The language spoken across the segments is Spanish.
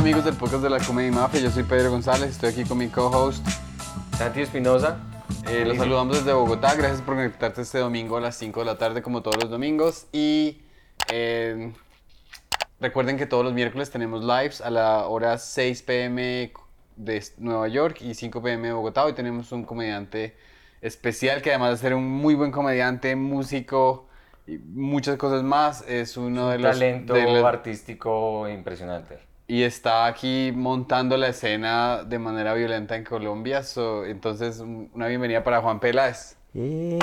amigos del podcast de la Comedy Mafia? Yo soy Pedro González, estoy aquí con mi co-host. Santi Espinosa. Eh, los saludamos desde Bogotá, gracias por conectarte este domingo a las 5 de la tarde como todos los domingos. Y eh, recuerden que todos los miércoles tenemos lives a la hora 6 pm de Nueva York y 5 pm de Bogotá. Hoy tenemos un comediante especial que además de ser un muy buen comediante, músico y muchas cosas más, es uno de Un los... talento de los- artístico impresionante. Y está aquí montando la escena de manera violenta en Colombia. so, entonces, un- una bienvenida para Juan Peláez. Eh,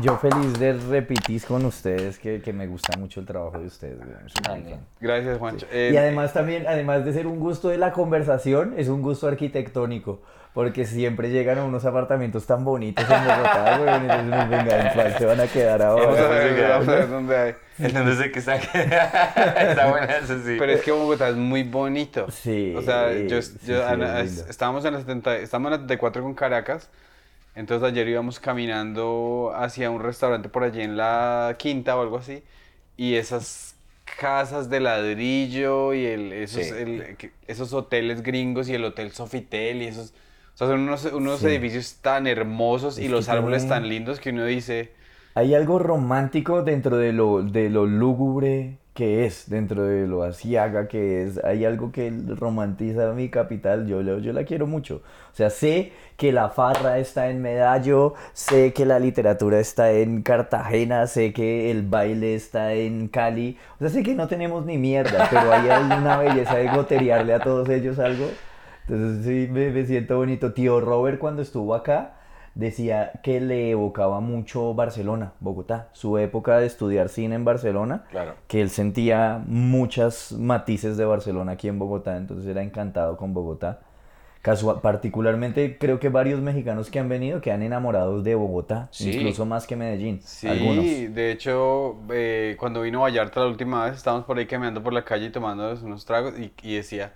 yo feliz de repetir con ustedes que, que me gusta mucho el trabajo de ustedes. Gracias, Juancho. Eh, Y además también, además de ser un gusto de la conversación, es un gusto arquitectónico, porque siempre llegan a unos apartamentos tan bonitos en Bogotá, güey, entonces venga, en cual se van a quedar vamos a ahora. ver, vamos a ver dónde hay. Entonces sé que está, está buena eso sí. Pero es que Bogotá es muy bonito. Sí, O sea, yo, sí, yo- sí, Ana, es estábamos en la 70, estamos en la 74 con Caracas. Entonces ayer íbamos caminando hacia un restaurante por allí en la quinta o algo así. Y esas casas de ladrillo y el, esos, Sí. el- esos hoteles gringos y el hotel Sofitel y esos... O sea, son unos, unos Sí. edificios tan hermosos y los árboles tan lindos que uno dice... Hay algo romántico dentro de lo, de lo lúgubre que es, dentro de lo asiaga que es. Hay algo que romantiza mi capital, yo, yo, yo la quiero mucho. O sea, sé que la farra está en Medallo, sé que la literatura está en Cartagena, sé que el baile está en Cali. O sea, sé que no tenemos ni mierda, pero hay una belleza de goterearle a todos ellos algo. Entonces sí, me, me siento bonito. Tío Robert cuando estuvo acá decía que le evocaba mucho Barcelona, Bogotá, su época de estudiar cine en Barcelona, Claro. que él sentía muchas matices de Barcelona aquí en Bogotá, entonces era encantado con Bogotá. Casua- particularmente creo que varios mexicanos que han venido quedan enamorados de Bogotá, Sí. incluso más que Medellín. Sí, Algunos. de hecho, eh, cuando vino Vallarta la última vez, estábamos por ahí caminando por la calle y tomando unos tragos y, y decía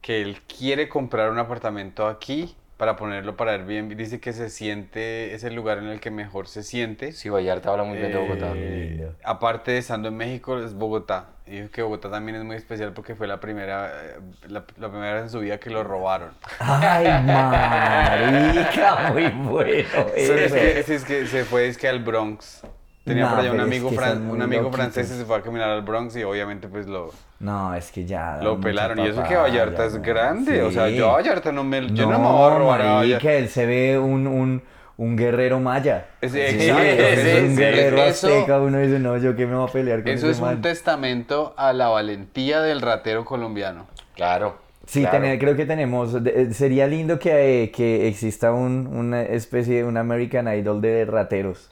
que él quiere comprar un apartamento aquí para ponerlo para Airbnb. Dice que se siente, es el lugar en el que mejor se siente. Sí, Vallarta habla muy bien de Bogotá. Eh, aparte de estando en México, es Bogotá. Y dijo que Bogotá también es muy especial porque fue la primera, eh, la, la primera vez en su vida que lo robaron. Ay, marica, muy bueno. Pero es eso. que, sí, es que se fue es que al Bronx. Tenía No, por allá un amigo, fran- un amigo francés y se fue a caminar al Bronx y obviamente pues lo, No, es que ya. lo pelaron. Y eso que Vallarta es ¿no? grande. O sea, yo a Vallarta no me, yo no, me voy a robar a marica, Vallarta. él se ve un, un, un guerrero maya. Sí, Sí, exacto, es sí, un sí, guerrero eso- azteca. Uno dice, no, yo qué me voy a pelear con Eso ese es un testamento a la valentía del ratero colombiano. Claro. Sí, claro. tener- creo que tenemos. de- eh, sería lindo que, eh, que exista un, una especie de un American Idol de rateros.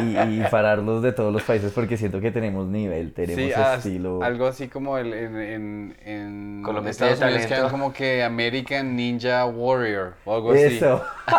Y, y pararlos de todos los países porque siento que tenemos nivel, tenemos Sí, estilo. algo así como el, en, en, en Colombia Estados tiene Unidos talento. quedan como que American Ninja Warrior o algo así. Eso.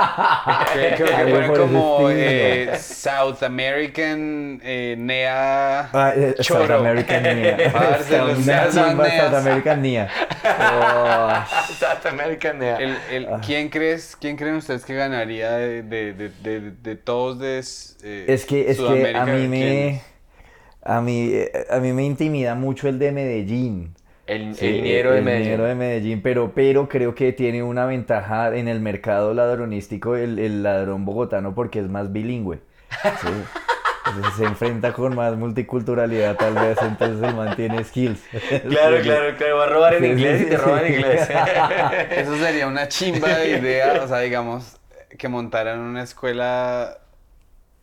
Que- creo que Algo fueron como eh, South American eh, Nea Ah, eh, South Choro. American South, los una South American Nia. Oh, South American. El, el- Ah. ¿quién, crees, ¿Quién creen ustedes que ganaría de, de, de, de, de todos de eh, es que, es que a Sudamérica? mí me. A mí, a mí me intimida mucho el de Medellín. El, Sí, el de el Medellín. de Medellín, pero, pero creo que tiene una ventaja en el mercado ladronístico el, el ladrón bogotano porque es más bilingüe. Sí. Entonces se enfrenta con más multiculturalidad tal vez, entonces el man tiene skills. Claro, claro, claro. Va a robar en Sí, inglés sí, y te sí. roban en inglés. Eso sería una chimba de idea, o sea, digamos, que montaran una escuela,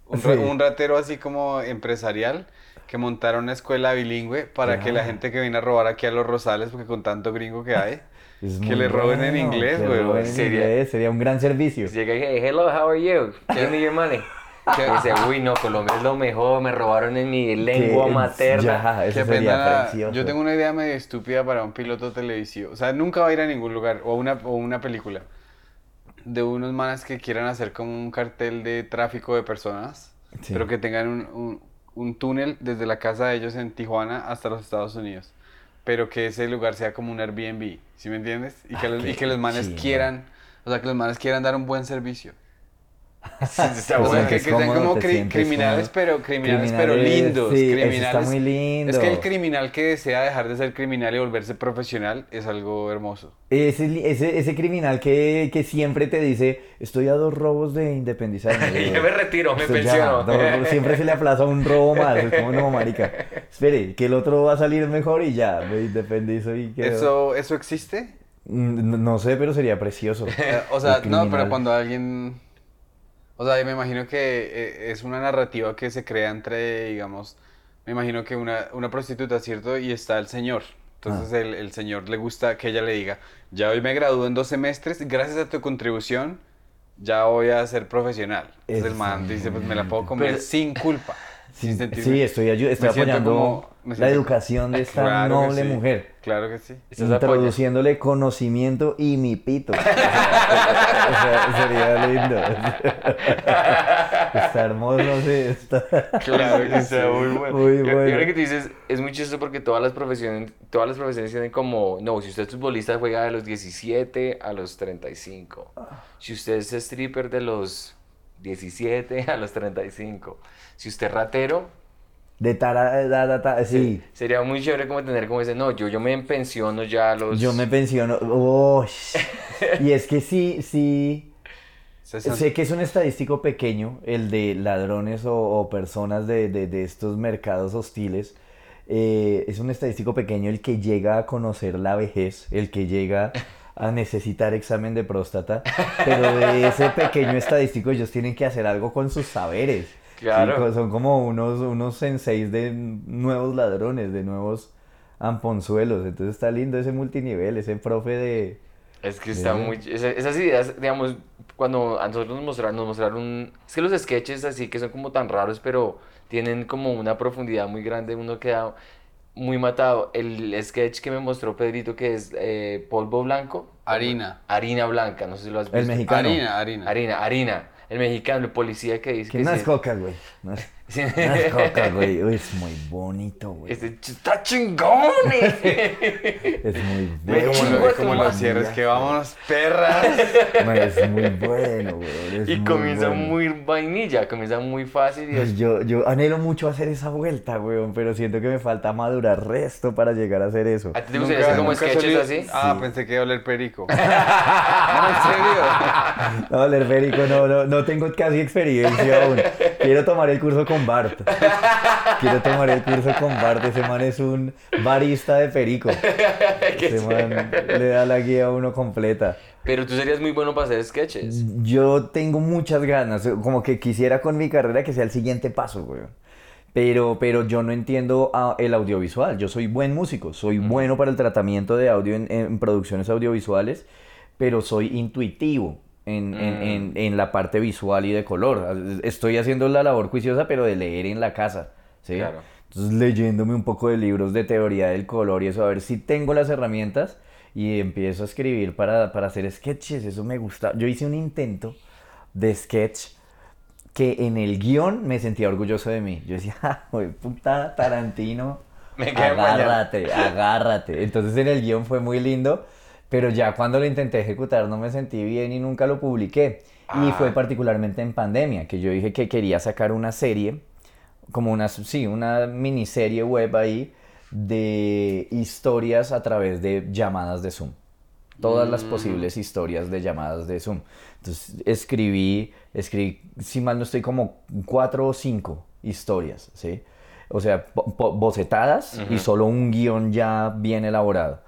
un, ra- Sí. un ratero así como empresarial, que montara una escuela bilingüe para que la gente que viene a robar aquí a los Rosales, porque con tanto gringo que hay, Es Que le roben en inglés, güey, sería- inglés, sería un gran servicio. Llega y hey, hello, how are you? Give me your money. Que- Y dice, uy, no, Colombia es lo mejor, me robaron en mi lengua materna. Ya, Qué eso sería pena, precioso. Yo tengo una idea medio estúpida para un piloto televisivo. O sea, nunca va a ir a ningún lugar. O una, o una película. De unos manes que quieran hacer como un cartel de tráfico de personas. Sí. Pero que tengan un, un- un túnel desde la casa de ellos en Tijuana hasta los Estados Unidos. Pero que ese lugar sea como un Airbnb. ¿Sí me entiendes? Y que, Ah, los, y que los manes quieran. O sea, que los manes quieran dar un buen servicio. Sí, está bueno. que, que sean como cri- criminales, pero criminales, pero Criminales, lindos. sí, eso está criminales. muy lindo. Es que el criminal que desea dejar de ser criminal y volverse profesional es algo hermoso. Ese, ese, ese criminal que, que siempre te dice, estoy a dos robos de independizarme. Ya me retiro, me Estoy ya, pensiono. dos- siempre se le aplaza un robo más. Es como, no, marica. Espere, que el otro va a salir mejor y ya, me independizo y quedo. ¿Eso, ¿Eso existe? Mm, No sé, pero sería precioso. O sea, no, pero cuando alguien... O sea, me imagino que eh, es una narrativa que se crea entre, digamos, me imagino que una, una prostituta, ¿cierto? Y está el señor. Entonces Ah. el, el señor le gusta que ella le diga, ya hoy me gradúo en dos semestres, gracias a tu contribución, ya voy a ser profesional. Entonces el man dice, pues me la puedo comer Pero- sin culpa. Sin sentirme- Sí, estoy, apoyando como- la educación de esta Claro que noble sí, mujer. Claro que sí. Introduciéndole conocimiento y mi pito. O sea, o sea, sería lindo. Está hermoso, sí. Está... Claro que sí. Está muy bueno. Muy Yo- yo bueno. creo que tú dices, es muy chistoso porque todas las profesiones, todas las profesiones tienen como, no, si usted es futbolista juega de los 17 a los 35. Si usted es stripper de los 17 a los 35. Si usted es ratero, De tara, da, da, ta- sí. sería muy chévere como tener como ese, no, yo, yo me pensiono ya a los... Yo me pensiono. Uy. Y es que sí, sí. Sé que es un estadístico pequeño, el de ladrones o, o personas de, de- de estos mercados hostiles. Eh, es un estadístico pequeño el que llega a conocer la vejez, el que llega a necesitar examen de próstata. Pero de ese pequeño estadístico ellos tienen que hacer algo con sus saberes. Son como unos, unos senseis de nuevos ladrones, de nuevos amponzuelos. Entonces está lindo ese multinivel, ese profe de... Es que está muy... esa- esas ideas, digamos, cuando a nosotros nos mostraron, nos mostraron... Es que los sketches así que son como tan raros, pero tienen como una profundidad muy grande, uno queda muy matado. El sketch que me mostró Pedrito, que es eh, polvo blanco. Harina. Harina blanca, no sé si lo has visto. El mexicano. Harina, harina. Harina, harina. El mexicano, el policía que dice Que que no sí- es coca, güey. No es, sí. es coca, güey. Es muy bonito, güey. Este, ch- está chingón. Es muy bueno. Como, chingo lo- como madre. cierres, que vámonos, perras. No, Es muy bueno, güey. y muy comienza bueno. muy vainilla, comienza muy fácil y Pues es... yo, yo anhelo mucho hacer esa vuelta, güey, pero siento que me falta madurar resto para llegar a hacer eso. ¿A ti te gustaría hacer como sketches así? Ah, pensé que iba a oler perico. no, en serio. No, leer Férico, no, no, no tengo casi experiencia aún. Quiero tomar el curso con Bart. Quiero tomar el curso con Bart. Ese man es un barista de Perico. Ese man le da la guía a uno completa. Pero tú serías muy bueno para hacer sketches. Yo tengo muchas ganas, como que quisiera con mi carrera que sea el siguiente paso, güey. Pero, pero yo no entiendo el audiovisual. Yo soy buen músico, soy bueno para el tratamiento de audio en, en producciones audiovisuales, pero soy intuitivo en, en- en- en la parte visual y de color. Estoy haciendo la labor juiciosa, pero de leer en la casa, ¿sí? Claro. Entonces leyéndome un poco de libros de teoría del color y eso, a ver si tengo las herramientas y empiezo a escribir para, para hacer sketches, eso me gusta. Yo hice un intento de sketch que en el guion me sentía orgulloso de mí. Yo decía, "Ja, güey, puta Tarantino, Me quedé mañana". agárrate, agárrate. Entonces en el guion fue muy lindo, pero ya cuando lo intenté ejecutar no me sentí bien y nunca lo publiqué. Y Ah. fue particularmente en pandemia, que yo dije que quería sacar una serie, como una, sí, una miniserie web ahí de historias a través de llamadas de Zoom. Todas las posibles historias de llamadas de Zoom. Entonces escribí, escribí, si mal no estoy, como cuatro o cinco historias, ¿sí? O sea, po- po- bocetadas y solo un guion ya bien elaborado.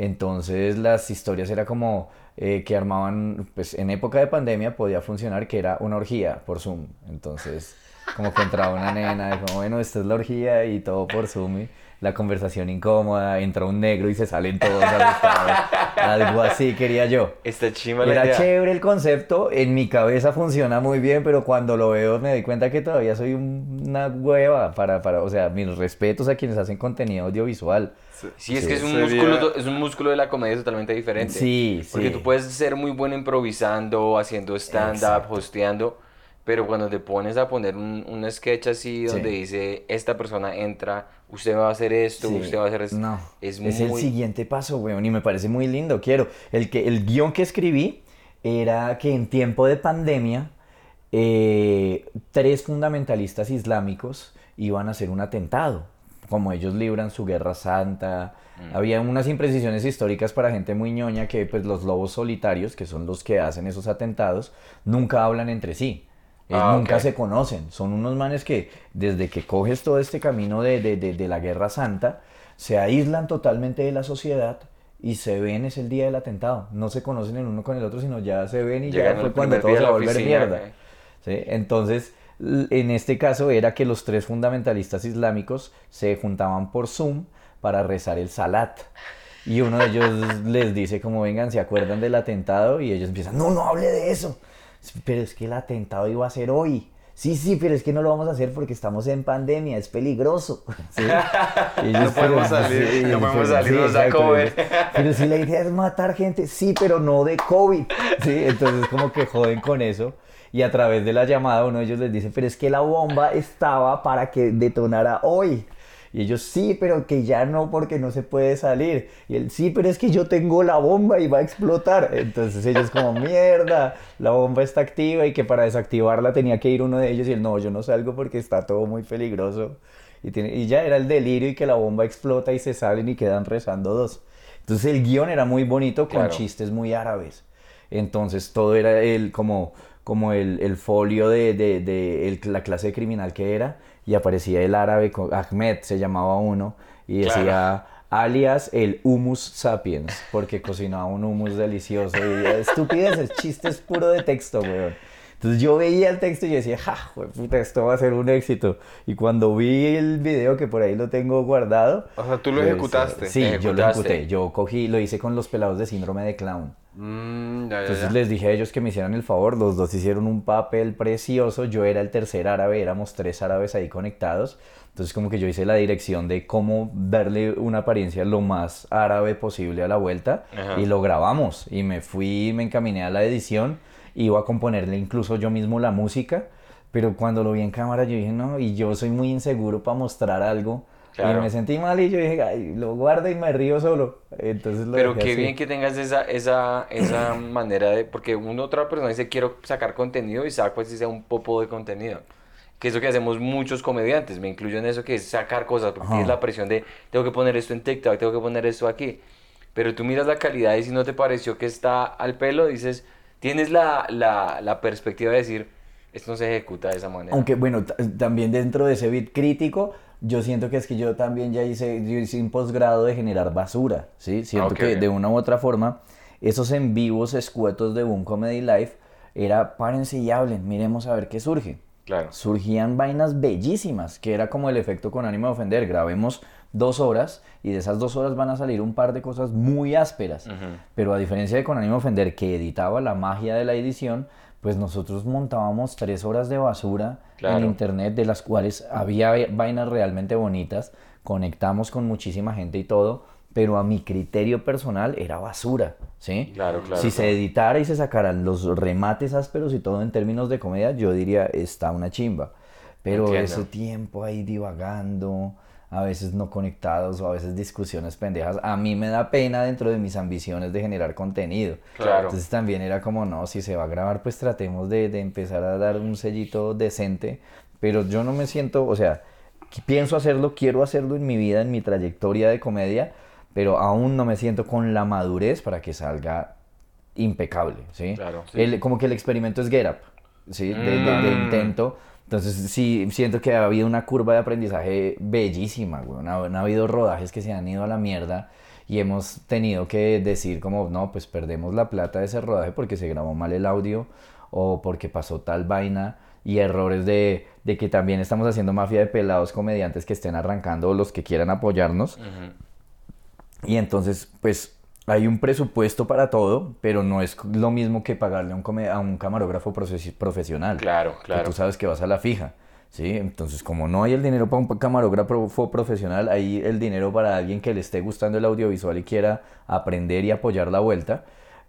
Entonces las historias era como eh, que armaban, pues en época de pandemia podía funcionar que era una orgía por Zoom. Entonces como que entraba una nena, como bueno, esta es la orgía y todo por Zoom. y la conversación incómoda, entra un negro y se salen todos asustados. Algo así quería yo. Está chima la Era idea. chévere el concepto, en mi cabeza funciona muy bien, pero cuando lo veo me doy cuenta que todavía soy un- una hueva para, para, o sea, mis respetos a quienes hacen contenido audiovisual. Sí, es que es un, sería- músculo, es un músculo de la comedia totalmente diferente. Sí, Porque sí. tú puedes ser muy bueno improvisando, haciendo stand-up, hosteando, pero cuando te pones a poner un, un sketch así donde Sí. dice, esta persona entra, usted va a hacer esto, Sí. usted va a hacer esto. No, es es, muy... el siguiente paso, weón, y me parece muy lindo. Quiero. El, que, el guion que escribí era que en tiempo de pandemia eh, tres fundamentalistas islámicos iban a hacer un atentado. Como ellos libran su guerra santa, Mm. había unas imprecisiones históricas para gente muy ñoña que pues los lobos solitarios, que son los que hacen esos atentados, nunca hablan entre sí. Eh, Ah, nunca se conocen. Son unos manes que desde que coges todo este camino de, de- de- de la Guerra Santa, se aíslan totalmente de la sociedad y se ven es el día del atentado. No se conocen el uno con el otro, sino ya se ven y Llegan ya fue cuando todo se va la a volver mierda. ¿sí? Entonces, en este caso era que los tres fundamentalistas islámicos se juntaban por Zoom para rezar el Salat. Y uno de ellos les dice como, vengan, ¿se acuerdan del atentado? Y ellos empiezan, no, no hable de eso. Pero es que el atentado iba a ser hoy. Sí, sí, pero es que no lo vamos a hacer porque estamos en pandemia, es peligroso. ¿Sí? No podemos salir, sí, no podemos salir, nos da exacto, COVID. ellos, Pero si la idea es matar gente, sí, pero no de COVID. Sí, entonces como que joden con eso. Y a través de la llamada uno de ellos les dice, pero es que la bomba estaba para que detonara hoy. Y ellos, sí, pero que ya no porque no se puede salir. Y él, sí, pero es que yo tengo la bomba y va a explotar. Entonces ellos como, mierda, la bomba está activa y que para desactivarla tenía que ir uno de ellos y él, no, yo no salgo porque está todo muy peligroso. Y, tiene, y ya era el delirio y que la bomba explota y se salen y quedan rezando dos. Entonces el guion era muy bonito con Claro. chistes muy árabes. Entonces todo era el, como, como el, el folio de, de- de el- la clase de criminal que era y aparecía el árabe, Ahmed se llamaba uno y Claro. decía alias el humus sapiens porque cocinaba un humus delicioso y estupideces, chistes puro de texto, weón. Entonces yo veía el texto y yo decía, ja, puta, esto va a ser un éxito. Y cuando vi el video, que por ahí lo tengo guardado. O sea, tú lo ejecutaste. Sí, yo lo Ejecutaste. ejecuté. Yo cogí, lo hice con los pelados de síndrome de clown. Mm, ya, ya, Entonces ya. les dije a ellos que me hicieran el favor, los dos hicieron un papel precioso, yo era el tercer árabe, éramos tres árabes ahí conectados, entonces como que yo hice la dirección de cómo darle una apariencia lo más árabe posible a la vuelta Ajá. y lo grabamos y me fui, me encaminé a la edición, iba a componerle incluso yo mismo la música, pero cuando lo vi en cámara yo dije no, y yo soy muy inseguro para mostrar algo. Claro. Y me sentí mal y yo dije, ay, lo guardo y me río solo. Entonces lo Pero qué así. bien que tengas esa, esa, esa manera de... Porque una otra persona dice, quiero sacar contenido y pues si sea un popo de contenido. Que es lo que hacemos muchos comediantes, me incluyo en eso, que es sacar cosas, porque Ajá. tienes la presión de, tengo que poner esto en TikTok, tengo que poner esto aquí. Pero tú miras la calidad y si no te pareció que está al pelo, dices, tienes la, la, la perspectiva de decir, esto no se ejecuta de esa manera. Aunque bueno, también dentro de ese beat crítico, yo siento que es que yo también ya hice, yo hice un posgrado de generar basura, ¿sí? Siento Ok. que de una u otra forma, esos en vivos escuetos de Boom Comedy Live era párense y hablen, miremos a ver qué surge. Claro. Surgían vainas bellísimas, que era como el efecto con ánimo de ofender. Grabemos dos horas y de esas dos horas van a salir un par de cosas muy ásperas. Pero a diferencia de con ánimo de ofender, que editaba la magia de la edición, pues nosotros montábamos tres horas de basura Claro. en internet, de las cuales había vainas realmente bonitas. Conectamos con muchísima gente y todo, pero a mi criterio personal era basura, ¿sí? Claro, claro, Si se editara y se sacaran los remates ásperos y todo en términos de comedia, yo diría, está una chimba. Pero Entiendo. ese tiempo ahí divagando, a veces no conectados o a veces discusiones pendejas, a mí me da pena dentro de mis ambiciones de generar contenido. Claro. Entonces también era como, no, si se va a grabar, pues tratemos de, de empezar a dar un sellito decente. Pero yo no me siento, o sea, pienso hacerlo, quiero hacerlo en mi vida, en mi trayectoria de comedia, pero aún no me siento con la madurez para que salga impecable, ¿sí? Claro, sí. El- como que el experimento es get up, ¿sí? De, de- de Mm. intento. Entonces sí, siento que ha habido una curva de aprendizaje bellísima, güey. Han habido rodajes que se han ido a la mierda y hemos tenido que decir como, no, pues perdemos la plata de ese rodaje porque se grabó mal el audio o porque pasó tal vaina y errores de, de que también estamos haciendo mafia de pelados comediantes que estén arrancando o los que quieran apoyarnos. Y entonces, pues hay un presupuesto para todo, pero no es lo mismo que pagarle a un, a un camarógrafo profe- profesional. Claro, Que claro. tú sabes que vas a la fija. ¿sí? Entonces, como no hay el dinero para un camarógrafo profesional, hay el dinero para alguien que le esté gustando el audiovisual y quiera aprender y apoyar la vuelta,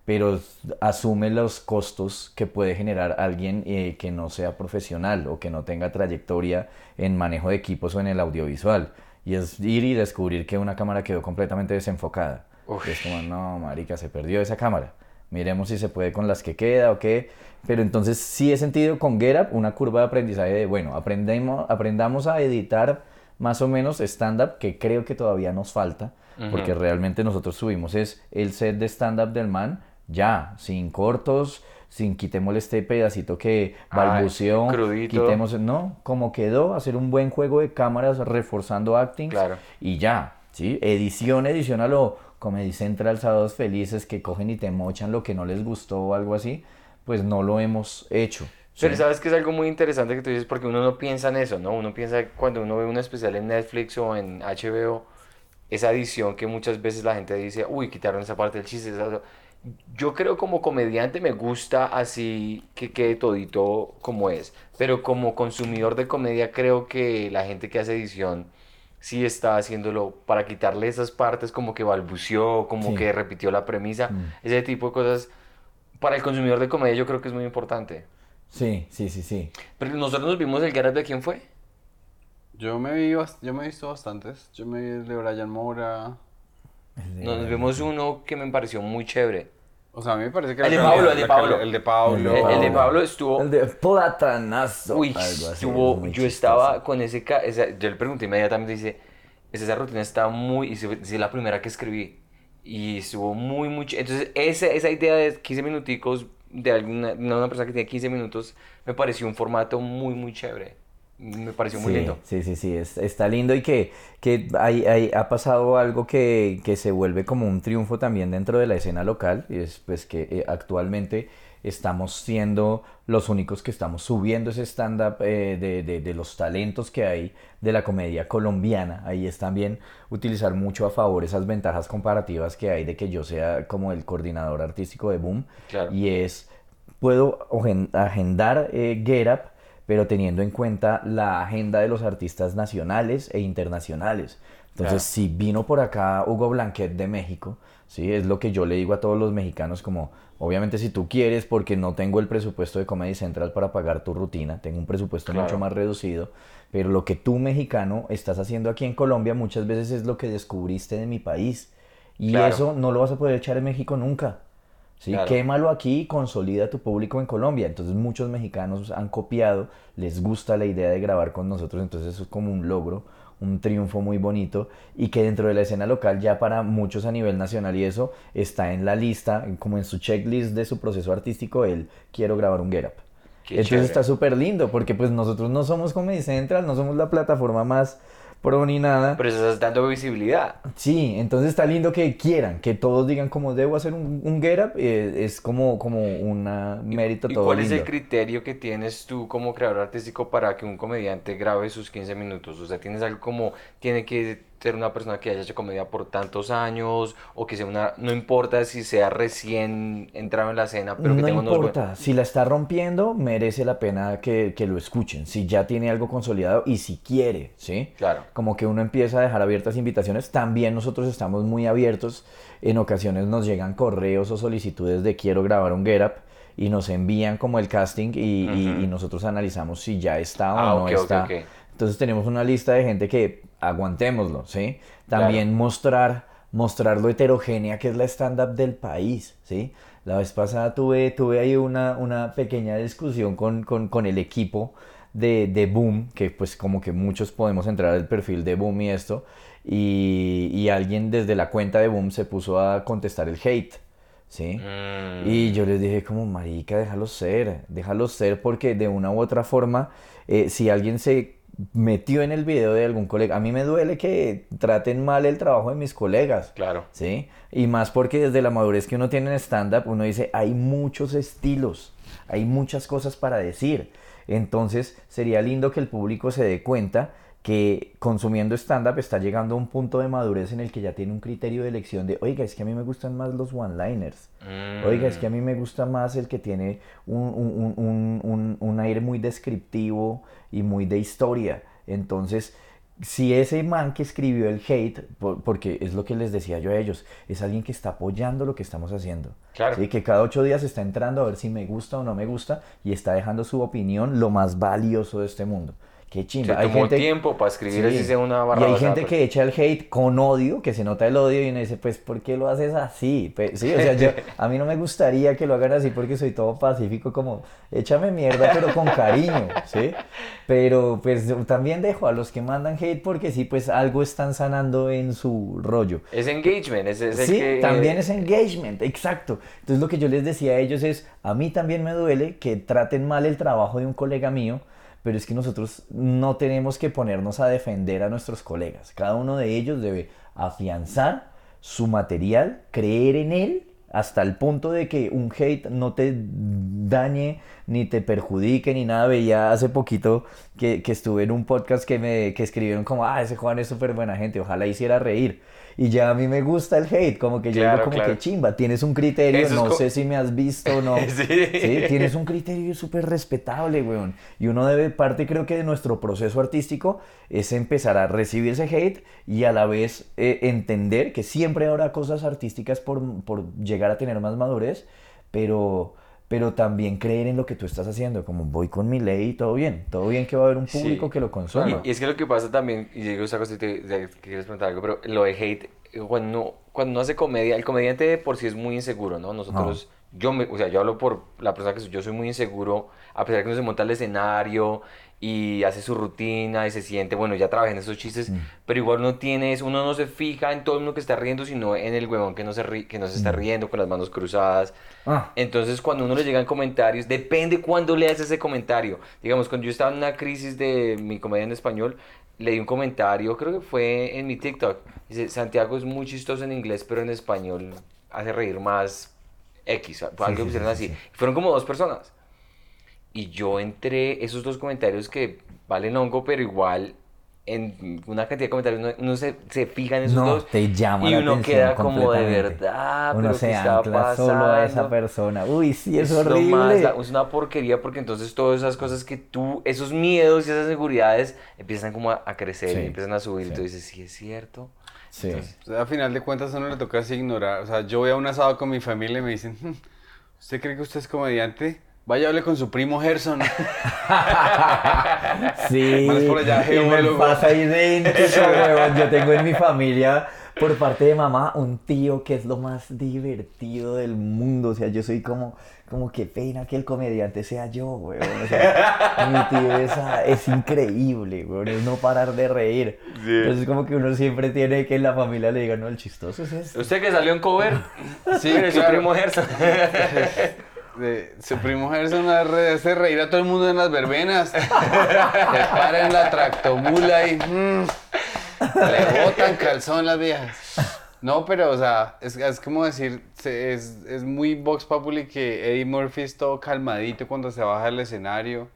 pero asume los costos que puede generar alguien eh, que no sea profesional o que no tenga trayectoria en manejo de equipos o en el audiovisual. Y es ir y descubrir que una cámara quedó completamente desenfocada. Uf. Y es como, no, marica, se perdió esa cámara. miremos si se puede con las que queda o qué. Pero entonces sí he sentido con Get Up una curva de aprendizaje de, bueno, aprendemos, aprendamos a editar más o menos stand-up, que creo que todavía nos falta, porque realmente nosotros subimos es el set de stand-up del man, ya, sin cortos, sin quitémosle este pedacito que balbuceó, crudito. quitemos, no, como quedó, hacer un buen juego de cámaras reforzando acting Claro. y ya, ¿sí? Edición, edición a lo Comedy Central, Sábados Felices, que cogen y te mochan lo que no les gustó o algo así, pues no lo hemos hecho. Pero sabes que es algo muy interesante que tú dices porque uno no piensa en eso, ¿no? Uno piensa cuando uno ve un especial en Netflix o en HBO, esa edición que muchas veces la gente dice, uy, quitaron esa parte del chiste. esa- Yo creo como comediante me gusta así que quede todito como es, pero como consumidor de comedia creo que la gente que hace edición sí está haciéndolo para quitarle esas partes como que balbuceó, como Sí. que repitió la premisa, Mm. ese tipo de cosas. Para el consumidor de comedia yo creo que es muy importante. Sí, sí, sí, sí. Pero nosotros nos vimos el Garage de quién fue. Yo me, vi, yo me he visto bastantes. Yo me vi el de Brian Mora. Nos vimos uno que me pareció muy chévere. O sea, a mí me parece que El de Pablo, el de Pablo. El de Pablo. El de Pablo. Estuvo. El de platanazo. Uy, algo así, estuvo. Yo chistoso. estaba con ese. ca- esa- yo le pregunté inmediatamente, dice. Esa rutina está muy. Es la primera que escribí. Y estuvo muy, muy. ch- Entonces, esa, esa idea de 15 minuticos de alguna una persona que tiene 15 minutos me pareció un formato muy, muy chévere. Me pareció muy Sí, lindo. Sí, sí, sí, es- está lindo y que, que hay, hay- ha pasado algo que, que se vuelve como un triunfo también dentro de la escena local, y es pues que eh, actualmente estamos siendo los únicos que estamos subiendo ese stand-up eh, de, de- de los talentos que hay de la comedia colombiana. Ahí es también utilizar mucho a favor esas ventajas comparativas que hay de que yo sea como el coordinador artístico de Boom, Claro. y es, puedo agendar eh, Get Up, pero teniendo en cuenta la agenda de los artistas nacionales e internacionales. Entonces, Claro. si vino por acá Hugo Blanquet de México, ¿sí? es lo que yo le digo a todos los mexicanos, como, obviamente si tú quieres, porque no tengo el presupuesto de Comedy Central para pagar tu rutina, tengo un presupuesto Claro. mucho más reducido, pero lo que tú mexicano estás haciendo aquí en Colombia muchas veces es lo que descubriste de mi país. Y Claro. eso no lo vas a poder echar en México nunca. ¿Sí? Claro. Quémalo aquí y consolida tu público en Colombia. Entonces muchos mexicanos han copiado, les gusta la idea de grabar con nosotros, entonces eso es como un logro, un triunfo muy bonito y que dentro de la escena local ya para muchos a nivel nacional y eso está en la lista, como en su checklist de su proceso artístico, el quiero grabar un Get Up. Qué Entonces chévere. está súper lindo porque pues nosotros no somos Comedy Central, no somos la plataforma más pro ni nada. Pero estás dando visibilidad. Sí, entonces está lindo que quieran, que todos digan como debo hacer un, un get up, eh, es como, como un mérito ¿Y todo cuál es el criterio que tienes tú como creador artístico para que un comediante grabe sus 15 minutos? O sea, ¿tienes algo como, tiene que ser una persona que haya hecho comedia por tantos años o que sea una, no importa si sea recién entrado en la escena, pero que no tenga unos importa, si la está rompiendo, merece la pena que, que lo escuchen, si ya tiene algo consolidado y si quiere, ¿sí? Claro. Como que uno empieza a dejar abiertas invitaciones, también nosotros estamos muy abiertos, en ocasiones nos llegan correos o solicitudes de quiero grabar un get up y nos envían como el casting y, y- nosotros analizamos si ya está o Ah, no ok, ok, está. ok. Entonces tenemos una lista de gente que aguantémoslo, ¿sí? También mostrar, mostrar lo heterogénea que es la stand-up del país, ¿sí? La vez pasada tuve, tuve ahí una, una pequeña discusión con, con, con el equipo de, de Boom, que pues como que muchos podemos entrar al perfil de Boom y esto, y, y alguien desde la cuenta de Boom se puso a contestar el hate, ¿sí? Mm, Y yo les dije como, marica, déjalo ser, déjalo ser porque de una u otra forma, eh, si alguien se metió en el video de algún colega, a mí me duele que traten mal el trabajo de mis colegas, Claro. ¿sí? Y más porque desde la madurez que uno tiene en stand-up, uno dice, hay muchos estilos, hay muchas cosas para decir. Entonces, sería lindo que el público se dé cuenta que consumiendo stand-up está llegando a un punto de madurez en el que ya tiene un criterio de elección de, oiga, es que a mí me gustan más los one-liners. Mm, Oiga, es que a mí me gusta más el que tiene un- un- un- un aire muy descriptivo y muy de historia. Entonces, si ese man que escribió el hate, por- porque es lo que les decía yo a ellos, es alguien que está apoyando lo que estamos haciendo. Claro. ¿sí? Que cada ocho días está entrando a ver si me gusta o no me gusta y está dejando su opinión lo más valioso de este mundo. Qué Se chimba. Hay tomó gente, tiempo para escribir Sí. así sea una Y barra hay basada, gente pues. que echa el hate con odio, que se nota el odio y uno dice, pues, ¿por qué lo haces así? Sí, o sea, yo, a mí no me gustaría que lo hagan así porque soy todo pacífico, como, échame mierda, pero con cariño, ¿sí? Pero, pues, también dejo a los que mandan hate porque sí, pues, algo están sanando en su rollo. Es engagement, es, es Sí, que... también es engagement, exacto. Entonces lo que yo les decía a ellos es, a mí también me duele que traten mal el trabajo de un colega mío, pero es que nosotros no tenemos que ponernos a defender a nuestros colegas. Cada uno de ellos debe afianzar su material, creer en él hasta el punto de que un hate no te dañe ni te perjudique ni nada. Veía hace poquito que, que estuve en un podcast que me que escribieron como, ah, ese Juan es súper buena gente, ojalá hiciera reír. Y ya a mí me gusta el hate, como que yo Claro, digo como claro. que chimba, tienes un criterio, Eso es no sé si me has visto o no. Sí. Tienes un criterio súper respetable, weón. Y uno debe, parte creo que de nuestro proceso artístico es empezar a recibir ese hate y a la vez eh, entender que siempre habrá cosas artísticas por, por llegar a tener más madurez, pero, pero también creer en lo que tú estás haciendo, como voy con mi ley y todo bien, todo bien que va a haber un Sí. público que lo consuma. Y, y es que lo que pasa también, y digo esa cosa, que quieres preguntar algo, pero lo de hate, eh, cuando cuando uno hace comedia, el comediante de por sí es muy inseguro, ¿no? Nosotros, yo, me, o sea, yo hablo por la persona que soy, yo soy muy inseguro, a pesar que uno se monta al escenario y hace su rutina y se siente, bueno, ya trabajé en esos chistes, pero igual uno tiene eso, uno no se fija en todo el mundo que está riendo, sino en el huevón que no se, ri- que no se está riendo con las manos cruzadas. Ah. Entonces, cuando uno le llegan comentarios, depende cuándo leas ese comentario. Digamos, cuando yo estaba en una crisis de mi comedia en español, leí un comentario, creo que fue en mi TikTok. Dice, Santiago es muy chistoso en inglés, pero en español hace reír más X. Fue algo que sí, pusieron sí, así. sí. Fueron como dos personas. Y yo entré esos dos comentarios que valen hongo, pero igual en una cantidad de comentarios uno, uno se, se fija en esos No, dos te llama y uno queda como de verdad, Uno pero se ¿qué ancla solo a esa persona. Uy, sí, es, lo horrible. más- es una porquería porque entonces todas esas cosas que tú, esos miedos y esas seguridades empiezan como a, a crecer Sí, y empiezan a subir. sí. Y tú dices, sí, es cierto. Sí. Entonces, a final de cuentas a uno le toca así ignorar. O sea, yo voy a un asado con mi familia y me dicen, "Hmm, ¿usted cree que usted es comediante? Vaya, hable con su primo Gerson. Sí, Manes por allá, y me pasa idéntico, weón. Yo tengo en mi familia, por parte de mamá, un tío que es lo más divertido del mundo. O sea, yo soy como, como qué pena que el comediante sea yo, weón. O sea, mi tío es, ah, es increíble, weón. Es no parar de reír. Entonces, como que uno siempre tiene que en la familia le digan, no, el chistoso es este. Usted que salió en cover, Sí, mire, su claro. primo Gerson. Su primo Gerson hace reír a todo el mundo en las verbenas. Se para en la tractomula y mm, le botan calzón las viejas. No, pero, o sea, es, es como decir, es, es muy Vox Populi que Eddie Murphy es todo calmadito cuando se baja del escenario.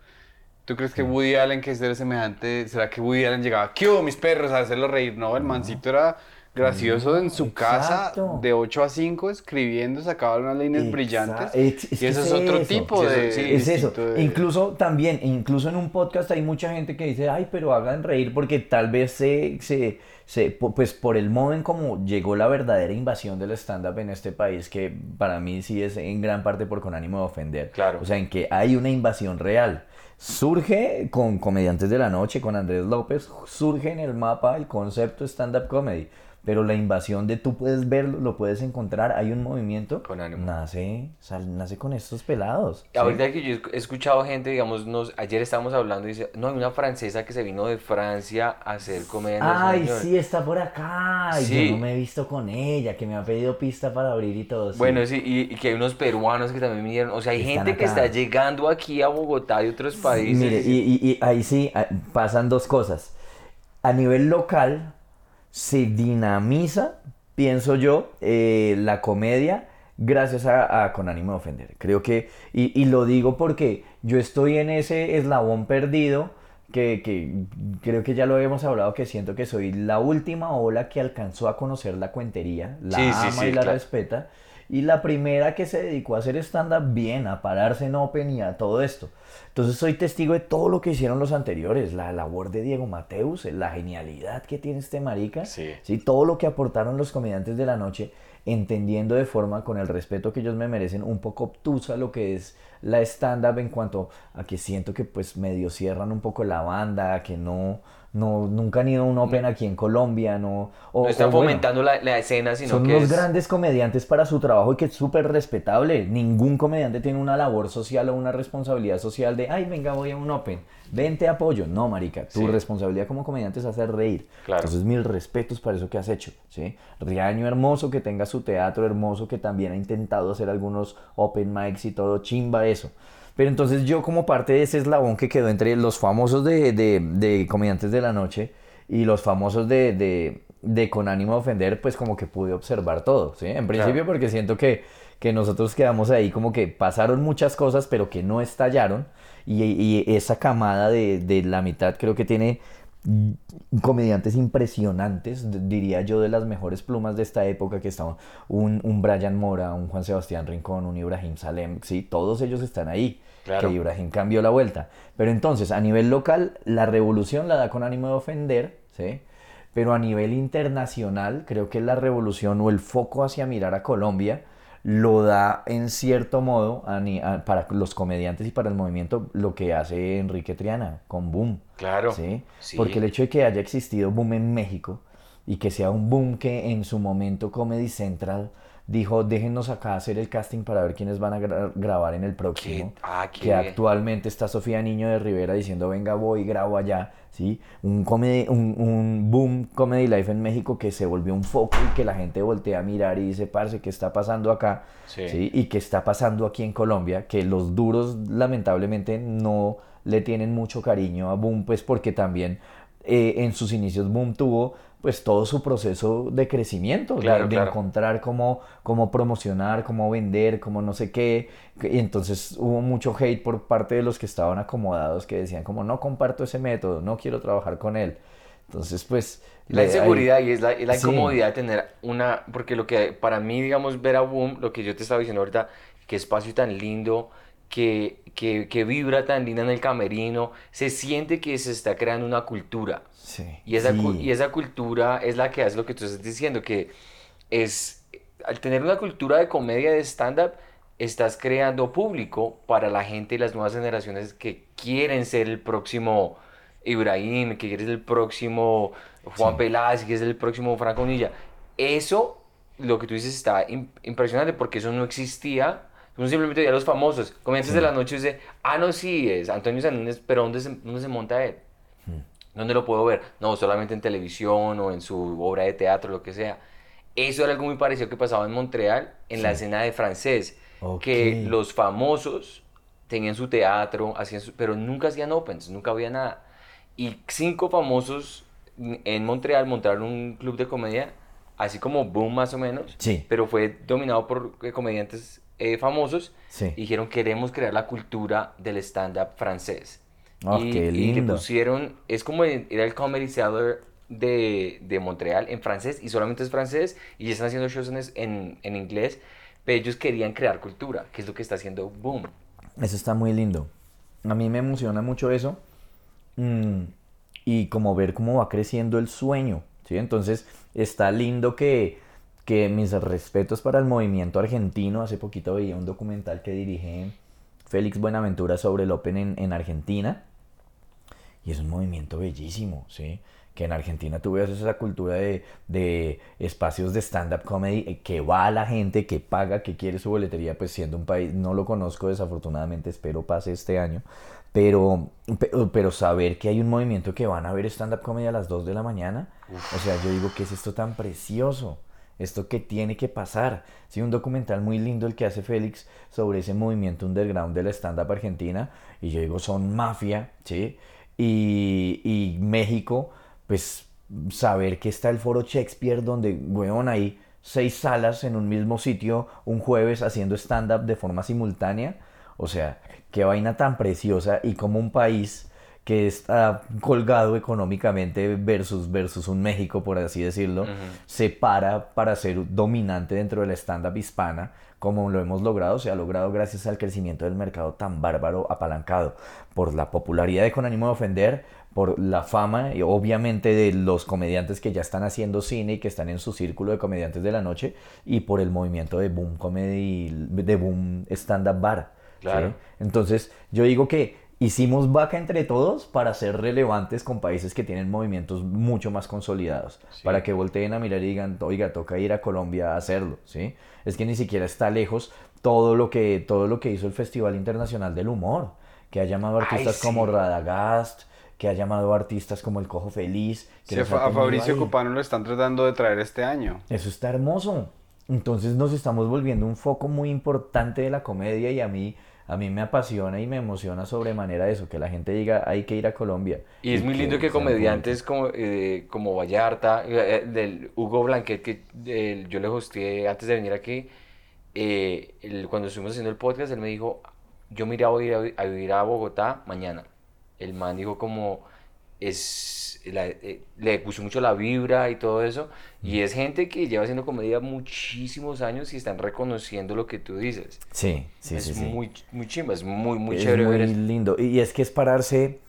¿Tú crees que Woody Allen, que es semejante, será que Woody Allen llegaba, ¿qué hubo, mis perros? a hacerlo reír? No, el mancito era gracioso en su casa, de 8 a 5, escribiendo, sacaba unas líneas Exacto. brillantes. Es- es y eso es es otro eso. tipo de... sí, es eso. de- Incluso también, incluso en un podcast hay mucha gente que dice, ay, pero hagan reír porque tal vez se, se, se- pues por el modo en cómo llegó la verdadera invasión del stand-up en este país, que para mí sí es en gran parte por con ánimo de ofender. Claro. O sea, en que hay una invasión real. Surge con Comediantes de la Noche, con Andrés López, surge en el mapa el concepto stand-up comedy. Pero la invasión de tú puedes verlo, lo puedes encontrar, hay un movimiento, Con ánimo. nace, sal- nace con estos pelados. ¿sí? Ahorita que yo he escuchado gente, digamos, nos, ayer estábamos hablando y dice, no, hay una francesa que se vino de Francia a hacer comedia Ay, español". sí, está por acá. Sí. Yo no me he visto con ella, que me ha pedido pista para abrir y todo. sí. Bueno, sí, y, y que hay unos peruanos que también vinieron. O sea, hay Están gente que está llegando aquí a Bogotá y otros países. Mire, y, y- y ahí sí ah, pasan dos cosas. A nivel local se dinamiza, pienso yo, eh, la comedia gracias a, a Con ánimo de ofender. Creo que, y, y lo digo porque yo estoy en ese eslabón perdido que, que creo que ya lo habíamos hablado, que siento que soy la última ola que alcanzó a conocer la cuentería, la Sí, sí, ama sí, y la claro. respeta. Y la primera que se dedicó a hacer stand-up bien, a pararse en Open y a todo esto. Entonces soy testigo de todo lo que hicieron los anteriores, la labor de Diego Mateus, la genialidad que tiene este marica, Sí. ¿sí? todo lo que aportaron los comediantes de la noche, entendiendo de forma, con el respeto que ellos me merecen, un poco obtusa lo que es la stand-up en cuanto a que siento que pues medio cierran un poco la banda, que no, no nunca han ido a un open aquí en Colombia, no... o- No están o bueno, fomentando la, la escena, sino son que es... grandes comediantes para su trabajo y que es súper respetable. Ningún comediante tiene una labor social o una responsabilidad social de, ay, venga, voy a un open, ven, te apoyo. No, marica, tu Sí. responsabilidad como comediante es hacer reír. Claro. Entonces, mil respetos para eso que has hecho, ¿sí? Riaño hermoso, que tenga su teatro hermoso, que también ha intentado hacer algunos open mics y todo, chimba eso. Pero entonces yo como parte de ese eslabón que quedó entre los famosos de, de- de comediantes de la noche y los famosos de, de, de con ánimo de ofender, pues como que pude observar todo, ¿sí? En principio porque siento que, que nosotros quedamos ahí como que pasaron muchas cosas, pero que no estallaron. Y, y esa camada de, de la mitad creo que tiene comediantes impresionantes, diría yo, de las mejores plumas de esta época, que estaban un, un Brian Mora, un Juan Sebastián Rincón, un Ibrahim Salem, sí, todos ellos están ahí. Claro. Que Ibrahim cambió la vuelta. Pero entonces, a nivel local, la revolución la da con ánimo de ofender, ¿sí? Pero a nivel internacional, creo que la revolución o el foco hacia mirar a Colombia lo da en cierto modo a ni- a- para los comediantes y para el movimiento lo que hace Enrique Triana con Boom. Claro. ¿sí? Sí. Porque el hecho de que haya existido Boom en México y que sea un Boom que en su momento Comedy Central dijo, déjennos acá hacer el casting para ver quiénes van a gra- grabar en el próximo. Qué- ah, qué que bien. actualmente está Sofía Niño de Rivera diciendo, venga, voy, grabo allá. ¿sí? Un, comedy- un, un Boom Comedy Life en México que se volvió un foco y que la gente voltea a mirar y dice, parce, ¿qué está pasando acá? Sí. ¿sí? y que está pasando aquí en Colombia, que los duros lamentablemente no le tienen mucho cariño a Boom, pues porque también eh, en sus inicios Boom tuvo pues todo su proceso de crecimiento, de- Claro, de, claro. encontrar cómo, cómo promocionar, cómo vender, cómo no sé qué, y entonces hubo mucho hate por parte de los que estaban acomodados que decían como no comparto ese método, no quiero trabajar con él. Entonces pues... La inseguridad y es la, es la Sí. incomodidad de tener una, porque lo que para mí, digamos, ver a Boom, lo que yo te estaba diciendo ahorita, qué espacio tan lindo, que, que, que vibra tan linda en el camerino, se siente que se está creando una cultura. Sí, Y esa, sí. y esa cultura es la que hace lo que tú estás diciendo, que es, al tener una cultura de comedia, de stand-up, estás creando público para la gente y las nuevas generaciones que quieren ser el próximo Ibrahim, que quieren ser el próximo Juan Sí. Peláez, que ser el próximo Franco Nilla. Eso, lo que tú dices, está im- impresionante porque eso no existía. Uno simplemente veía a los famosos. Comienzas de la noche y dice, ah, no, sí, es Antonio Sanínez, pero ¿dónde se, dónde se monta él? ¿Dónde lo puedo ver? No, solamente en televisión o en su obra de teatro, lo que sea. Eso era algo muy parecido que pasaba en Montreal, en la Sí. escena de francés, Ok. que los famosos tenían su teatro, hacían su- pero nunca hacían opens, nunca había nada. Y cinco famosos en Montreal montaron un club de comedia, así como Boom más o menos, Sí. pero fue dominado por eh, comediantes eh, famosos. Sí. Y dijeron, queremos crear la cultura del stand-up francés. Ah, y, qué y le lindo. pusieron, es como el- era el Comedy Cellar de, de Montreal en francés y solamente es francés y ya están haciendo shows en, en inglés, pero ellos querían crear cultura, que es lo que está haciendo Boom. Eso está muy lindo. A mí me emociona mucho eso. mm, y como ver cómo va creciendo el sueño. ¿sí? Entonces está lindo que, que mis respetos para el movimiento argentino. Hace poquito veía un documental que dirige Félix Buenaventura sobre el Open en, en Argentina. Y es un movimiento bellísimo, ¿sí? Que en Argentina tú esa cultura de, de espacios de stand-up comedy eh, que va a la gente, que paga, que quiere su boletería, pues siendo un país, no lo conozco desafortunadamente, espero pase este año, pero, pe- pero saber que hay un movimiento que van a ver stand-up comedy a las 2 de la mañana, o sea, yo digo, ¿qué es esto tan precioso? Esto que tiene que pasar. Sí, un documental muy lindo el que hace Félix sobre ese movimiento underground de la stand-up argentina. Y yo digo, son mafia, ¿sí? Y, y México, pues saber que está el foro Shakespeare donde, weón, hay seis salas en un mismo sitio un jueves haciendo stand-up de forma simultánea. O sea, qué vaina tan preciosa y como un país que está colgado económicamente versus, versus un México, por así decirlo, se para para ser dominante dentro de la stand-up hispana, como lo hemos logrado, se ha logrado gracias al crecimiento del mercado tan bárbaro, apalancado por la popularidad de Con ánimo de ofender, por la fama y obviamente de los comediantes que ya están haciendo cine y que están en su círculo de comediantes de la noche y por el movimiento de boom comedy, de boom stand-up bar. Claro. Entonces yo digo que hicimos vaca entre todos para ser relevantes con países que tienen movimientos mucho más consolidados, para que volteen a mirar y digan, oiga, toca ir a Colombia a hacerlo, ¿sí? Es que ni siquiera está lejos todo lo que, todo lo que hizo el Festival Internacional del Humor, que ha llamado a artistas como Radagast, que ha llamado a artistas como El Cojo Feliz. Que Sí, a, Fa- a Fabricio Copano lo están tratando de traer este año. Eso está hermoso. Entonces nos estamos volviendo un foco muy importante de la comedia y a mí, a mí me apasiona y me emociona sobremanera eso, que la gente diga hay que ir a Colombia. Y es muy lindo que comediantes como, eh, como Vallarta, eh, eh, del Hugo Blanquet, que eh, yo le hosteé antes de venir aquí, él- cuando estuvimos haciendo el podcast, él me dijo, yo me iré a ir a, a vivir a Bogotá mañana. El man dijo como, es, la- eh, le gustó mucho la vibra y todo eso, y es gente que lleva haciendo comedia muchísimos años y están reconociendo lo que tú dices. Sí, sí, es sí. sí. muy, muy chimba, es muy, muy es chévere muy ver eso. lindo. Y es que es pararse,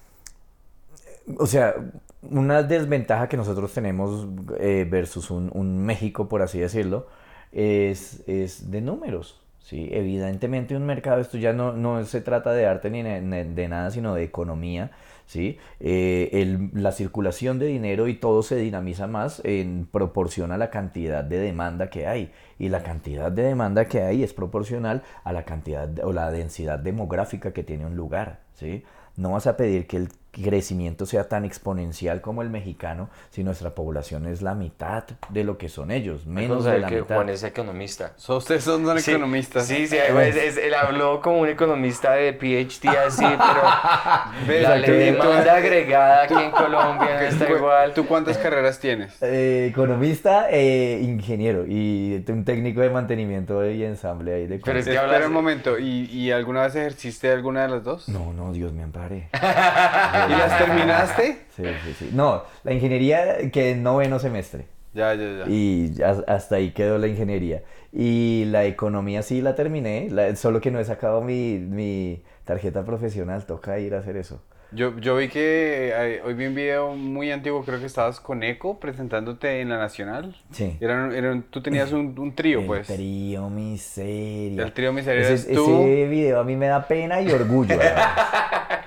o sea, una desventaja que nosotros tenemos eh, versus un, un México, por así decirlo, es, es de números. Sí, evidentemente un mercado, esto ya no, no se trata de arte ni de, ni de nada, sino de economía, ¿sí? Eh, el- la circulación de dinero y todo se dinamiza más en proporción a la cantidad de demanda que hay. Y la cantidad de demanda que hay es proporcional a la cantidad o la densidad demográfica que tiene un lugar, ¿sí? No vas a pedir que el crecimiento sea tan exponencial como el mexicano si nuestra población es la mitad de lo que son ellos, menos de la que mitad. Juan es economista. So, ustedes son son Sí, economistas. Sí, sí, es- es- él habló como un economista de PhD así, pero Ves, la tú- demanda agregada aquí en Colombia no está ¿Tú- igual. ¿Tú cuántas carreras tienes? Eh, economista, eh, ingeniero y un técnico de mantenimiento y ensamble ahí de Pero es que Espera un momento, ¿y, y alguna vez ejerciste alguna de las dos? No, no, Dios me ampare. ¿Y las terminaste? Sí, sí, sí. No, la ingeniería quedé en noveno semestre. Ya, ya, ya. Y hasta ahí quedó la ingeniería. Y la economía sí la terminé, la- solo que no he sacado mi, mi tarjeta profesional, toca ir a hacer eso. Yo, yo vi que eh, hoy vi un video muy antiguo, creo que estabas con Eco presentándote en la Nacional. Sí. Eran, eran- tú tenías un, un trío, El pues. trío miseria. El trío miseria Ese, eres tú. ese video a mí me da pena y orgullo.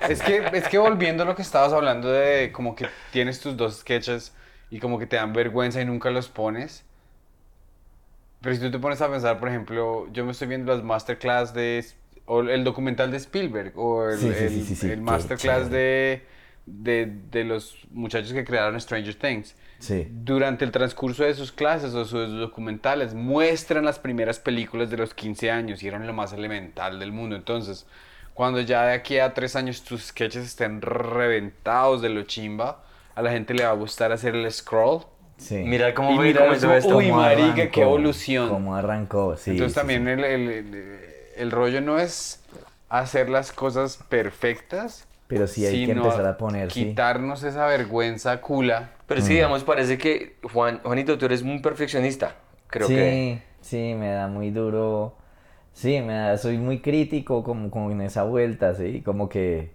Es que, es que volviendo a lo que estabas hablando de como que tienes tus dos sketches y como que te dan vergüenza y nunca los pones. Pero si tú te pones a pensar, por ejemplo, yo me estoy viendo las masterclass de... o el documental de Spielberg o el, Sí, sí, el- sí, sí, sí, el qué masterclass de, de, de los muchachos que crearon Stranger Things. Sí. Durante el transcurso de sus clases o sus documentales muestran las primeras películas de los 15 años y eran lo más elemental del mundo. Entonces, cuando ya de aquí a tres años tus sketches estén reventados de lo chimba, a la gente le va a gustar hacer el scroll. Sí. Mira cómo Y mirar como, esto. uy, ¿Cómo marica, qué arrancó? evolución. ¿Cómo arrancó? Sí. Entonces sí, también sí. El, el- el- el rollo no es hacer las cosas perfectas, Pero sí hay que sino empezar a poner, sí. quitarnos esa vergüenza cula. Pero sí, digamos, parece que, Juan, Juanito, tú eres muy perfeccionista. Creo sí, que. sí, me da muy duro. Sí, me da, soy muy crítico como, como en esa vuelta, sí, como que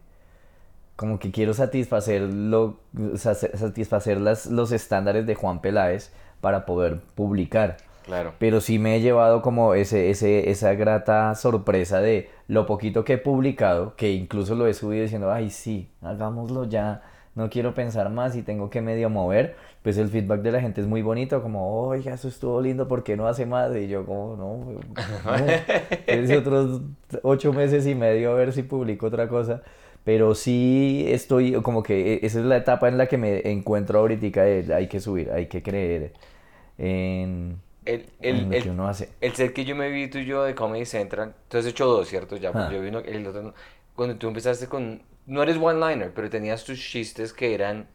como que quiero satisfacer lo, sa- satisfacer las, los estándares de Juan Peláez para poder publicar. Claro. Pero sí me he llevado como ese, ese, esa grata sorpresa de lo poquito que he publicado, que incluso lo he subido diciendo, ay, sí, hagámoslo ya, no quiero pensar más y tengo que medio mover. Pues el feedback de la gente es muy bonito, como, oiga, eso estuvo lindo, ¿por qué no hace más? Y yo como, no, no, es otros ocho meses y medio a ver si publico otra cosa. Pero sí estoy, como que e- esa es la etapa en la que me encuentro ahorita, de, hay que subir, hay que creer en, El, el, lo que el, uno hace. el set que yo me vi tú y yo de Comedy Central, tú has hecho dos, ¿cierto? Ya, Ah. yo vi uno, el otro. Cuando tú empezaste con, no eres one-liner, pero tenías tus chistes que eran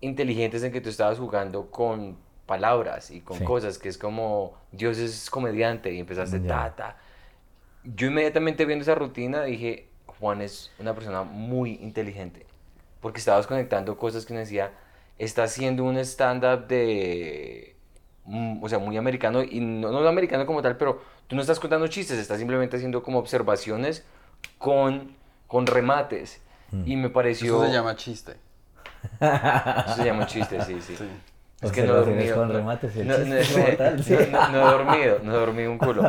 inteligentes en que tú estabas jugando con palabras y con Sí. cosas, que es como, Dios es comediante y empezaste Ya. ta, ta. Yo inmediatamente viendo esa rutina dije, Juan es una persona muy inteligente. Porque estabas conectando cosas que me decía, está haciendo un stand-up de, o sea, muy americano, y no, no americano como tal, pero tú no estás contando chistes, estás simplemente haciendo como observaciones con, con remates. Y me pareció... Eso se llama chiste. Eso se llama chiste, sí, sí. Sí. Es que no he dormido. con no- remates, no, no- tal, sí. no- no- no he dormido, no he dormido un culo.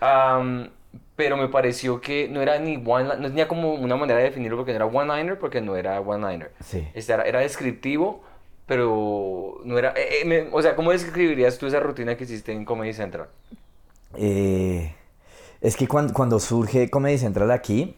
Am, pero me pareció que no era ni one, no tenía como una manera de definirlo porque no era one-liner, porque no era one-liner. Sí. Este era, era descriptivo, pero no era... eh, eh, o sea, ¿cómo describirías tú esa rutina que hiciste en Comedy Central? Eh, es que cuando, surge Comedy Central aquí,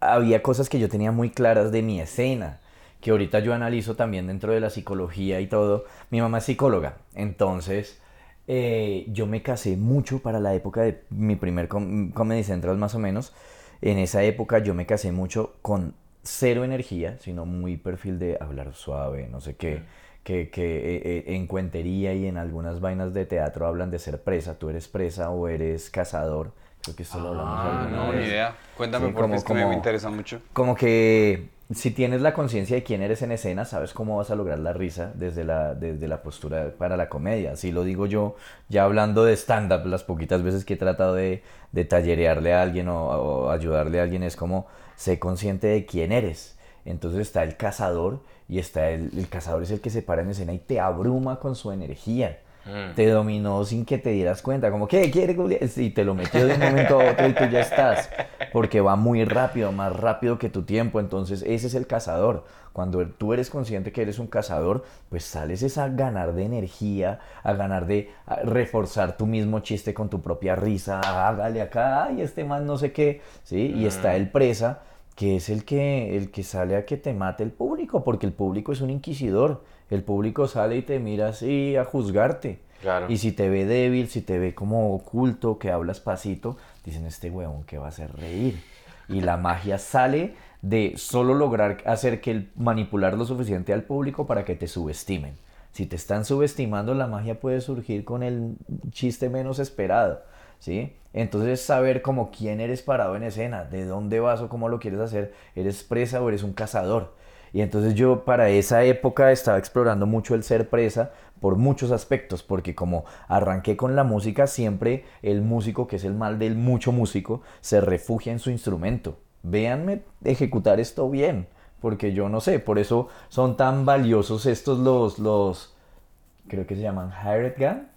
había cosas que yo tenía muy claras de mi escena, que ahorita yo analizo también dentro de la psicología y todo. Mi mamá es psicóloga, entonces yo me casé mucho para la época de mi primer com- Comedy Central más o menos. En esa época yo me casé mucho con cero energía, sino muy perfil de hablar suave, no sé qué. Que, que eh, eh, en cuentería y en algunas vainas de teatro hablan de ser presa. Tú eres presa o eres cazador. Creo que esto lo hablamos Ah, alguna no, vez. ni idea. Cuéntame Sí, porque como- es que me interesa mucho. Como que si tienes la conciencia de quién eres en escena, sabes cómo vas a lograr la risa desde la, desde la postura para la comedia. Así lo digo yo, ya hablando de stand-up, las poquitas veces que he tratado de, de tallerearle a alguien o, o ayudarle a alguien, es como, sé consciente de quién eres. Entonces está el cazador y está el, el cazador es el que se para en escena y te abruma con su energía. Mm. Te dominó sin que te dieras cuenta, como, ¿qué quiere? Julián?" Y te lo metió de un momento a otro y tú ya estás, porque va muy rápido, más rápido que tu tiempo, entonces ese es el cazador. Cuando tú eres consciente que eres un cazador, pues sales es a ganar de energía, a ganar de a reforzar tu mismo chiste con tu propia risa, hágale acá, y este man no sé qué, ¿sí? Y está el presa, que es el que, el que sale a que te mate el público, porque el público es un inquisidor. El público sale y te mira así a juzgarte. Claro. Y si te ve débil, si te ve como oculto, que hablas pasito, dicen este huevón que va a hacer reír. Y la magia sale de solo lograr hacer que el manipular lo suficiente al público para que te subestimen. Si te están subestimando, la magia puede surgir con el chiste menos esperado, ¿sí? Entonces saber como quién eres parado en escena, de dónde vas o cómo lo quieres hacer, eres presa o eres un cazador. Y entonces yo para esa época estaba explorando mucho el ser presa por muchos aspectos, porque como arranqué con la música, siempre el músico, que es el mal del mucho músico, se refugia en su instrumento. Véanme ejecutar esto bien, porque yo no sé, por eso son tan valiosos estos los, los creo que se llaman hired gun.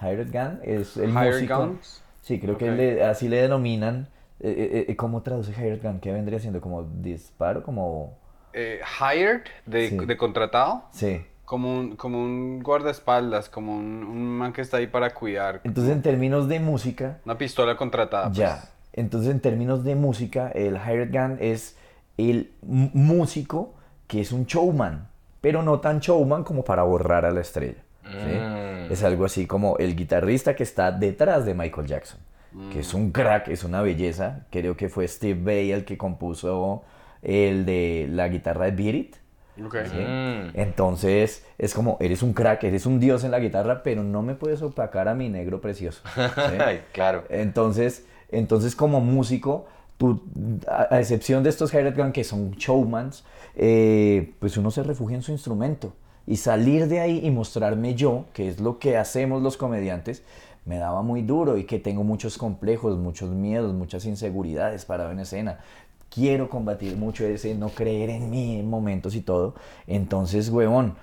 Hired gun es el Hired músico. guns? Sí, creo que le- así le denominan. Eh, eh, eh, ¿Cómo traduce hired gun? ¿Qué vendría siendo? ¿Como disparo? Como... Eh, hired, de, Sí. de contratado, Sí. como un, como un guardaespaldas, como un, un man que está ahí para cuidar. Entonces en términos de música, Una pistola contratada. pues. ya. Entonces en términos de música, el hired gun es el músico que es un showman, pero no tan showman como para borrar a la estrella. ¿sí? Mm. Es algo así como el guitarrista que está detrás de Michael Jackson, que es un crack, es una belleza. Creo que fue Steve Vai el que compuso el de la guitarra de Beat It. Ok. ¿sí? Mm. Entonces es como, eres un crack, eres un dios en la guitarra, pero no me puedes opacar a mi negro precioso. ¿sí? Ay, claro. Entonces, entonces como músico, tú, a, a excepción de estos hired gun que son showmans, eh, pues uno se refugia en su instrumento. Y salir de ahí y mostrarme yo, que es lo que hacemos los comediantes, me daba muy duro y que tengo muchos complejos, muchos miedos, muchas inseguridades parado en escena. Quiero combatir mucho ese no creer en mí en momentos y todo. Entonces, huevón,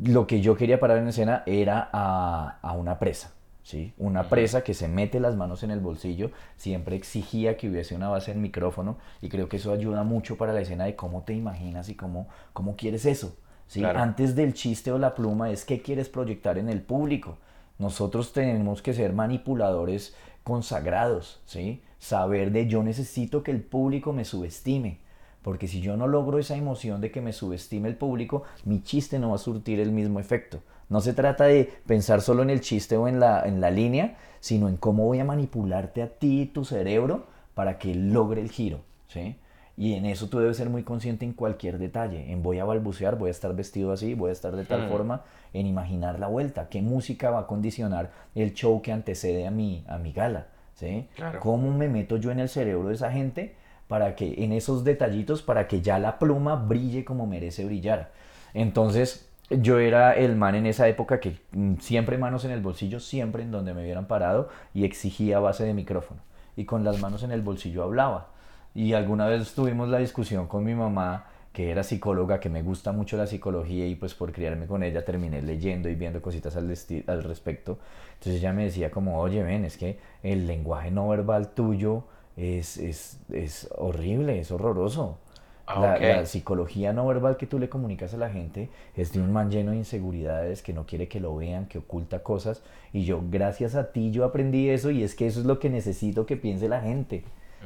lo que yo quería parar en escena era a, a una presa. ¿sí? Una presa que se mete las manos en el bolsillo, siempre exigía que hubiese una base en micrófono y creo que eso ayuda mucho para la escena de cómo te imaginas y cómo, cómo quieres eso. ¿sí? Claro. Antes del chiste o la pluma es qué quieres proyectar en el público. Nosotros tenemos que ser manipuladores consagrados, ¿sí? Saber de yo necesito que el público me subestime. Porque si yo no logro esa emoción de que me subestime el público, mi chiste no va a surtir el mismo efecto. No se trata de pensar solo en el chiste o en la, en la línea, sino en cómo voy a manipularte a ti y tu cerebro para que logre el giro. ¿sí? Y en eso tú debes ser muy consciente en cualquier detalle. En voy a balbucear, voy a estar vestido así, voy a estar de tal Hmm. forma, en imaginar la vuelta. ¿Qué música va a condicionar el show que antecede a mi, a mi gala? ¿Sí? Claro. ¿Cómo me meto yo en el cerebro de esa gente para que en esos detallitos, para que ya la pluma brille como merece brillar. Entonces, yo era el man en esa época que mm, siempre manos en el bolsillo, siempre en donde me hubieran parado y exigía base de micrófono. Y con las manos en el bolsillo hablaba. Y alguna vez tuvimos la discusión con mi mamá, que era psicóloga, que me gusta mucho la psicología y pues por criarme con ella terminé leyendo y viendo cositas al, al respecto. Entonces ella me decía como, oye, ven, es que el lenguaje no verbal tuyo es, es, es horrible, es horroroso. Ah, la, psicología no verbal que tú le comunicas a la gente es de un man lleno de inseguridades que no quiere que lo vean, que oculta cosas. Y yo, gracias a ti, yo aprendí eso y es que eso es lo que necesito que piense la gente.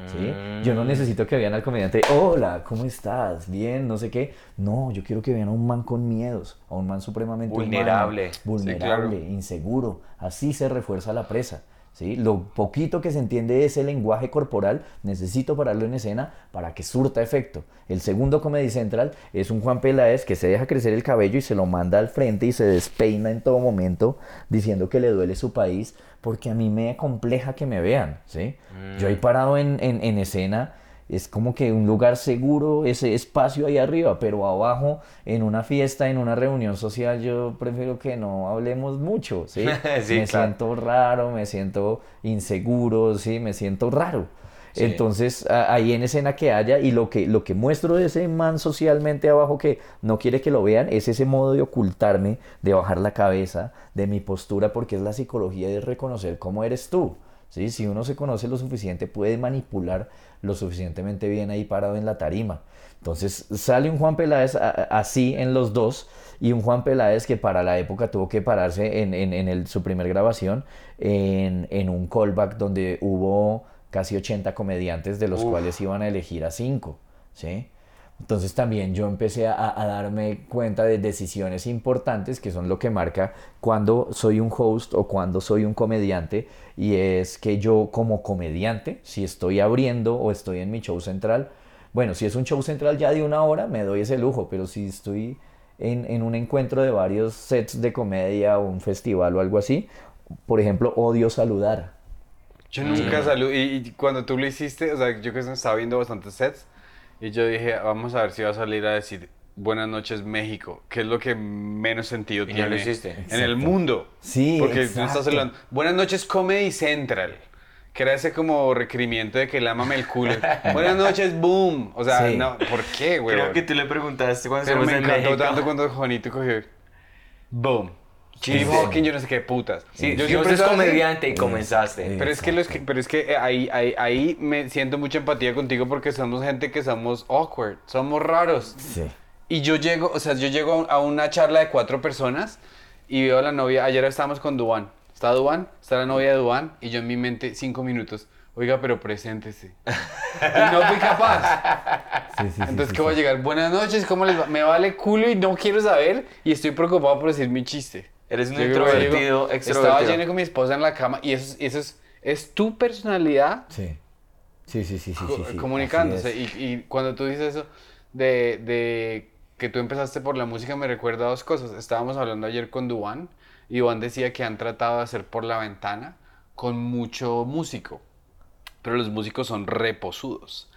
¿Sí? Yo no mm. necesito que vean al comediante, hola, ¿cómo estás? Bien, no sé qué. No, yo quiero que vean a un man con miedos, a un man supremamente vulnerable, vulnerable, inseguro. Así se refuerza la presa. ¿Sí? Lo poquito que se entiende de ese lenguaje corporal, necesito pararlo en escena para que surta efecto. El segundo Comedy Central es un Juan Peláez que se deja crecer el cabello y se lo manda al frente y se despeina en todo momento diciendo que le duele su país porque a mí me compleja que me vean. ¿sí? Yo he mm. parado en, en, en escena es como que un lugar seguro, ese espacio ahí arriba, pero abajo, en una fiesta, en una reunión social, yo prefiero que no hablemos mucho, ¿sí? me siento raro, me siento inseguro, ¿sí? Me siento raro. Entonces, ahí en escena que haya, y lo que, lo que muestro de ese man socialmente abajo que no quiere que lo vean, es ese modo de ocultarme, de bajar la cabeza, de mi postura, porque es la psicología de reconocer cómo eres tú. ¿Sí? Si uno se conoce lo suficiente, puede manipular lo suficientemente bien ahí parado en la tarima. Entonces sale un Juan Peláez así en los dos y un Juan Peláez que para la época tuvo que pararse en, en, su primer grabación en, en, un callback donde hubo casi 80 comediantes de los cuales iban a elegir a 5. ¿sí? Entonces también yo empecé a, darme cuenta de decisiones importantes que son lo que marca cuando soy un host o cuando soy un comediante y es que yo como comediante, si estoy abriendo o estoy en mi show central, bueno, si es un show central ya de una hora me doy ese lujo, pero si estoy en, en un encuentro de varios sets de comedia o un festival o algo así, por ejemplo, odio saludar. Yo nunca saludo y, cuando tú lo hiciste, o sea, yo que estaba viendo bastantes sets, y yo dije, vamos a ver si va a salir a decir Buenas noches México, que es lo que menos sentido tiene lo hiciste. en el mundo. Sí, Porque tú estás hablando, Buenas noches Comedy Central, que era ese como requerimiento de que lámame el culo. Buenas noches, boom. O sea, no, ¿por qué, güey? Creo que tú le preguntaste cuando Pero me encantó tanto cuando Juanito cogió, boom. Steve Hawking, yo no sé qué putas. Sí, yo siempre soy comediante y comenzaste. Pero es que, los que, pero es que eh, ahí, ahí, ahí me siento mucha empatía contigo porque somos gente que somos awkward, somos raros. Sí. Y yo llego, o sea, yo llego a una charla de cuatro personas y veo a la novia, ayer estábamos con Duan. Está Duan, está la novia de Duan y yo en mi mente cinco minutos. Oiga, pero preséntese. y no fui capaz. Sí, sí, Entonces, ¿qué voy a llegar? Buenas noches, ¿cómo les va? Me vale culo y no quiero saber y estoy preocupado por decir mi chiste. Eres un introvertido, Estaba lleno con mi esposa en la cama y eso, eso es, es tu personalidad. Sí. Sí, sí, sí, sí, comunicándose. Y, y, cuando tú dices eso de, de, que tú empezaste por la música, me recuerda dos cosas. Estábamos hablando ayer con Duan y Duan decía que han tratado de hacer por la ventana con mucho músico, pero los músicos son reposudos.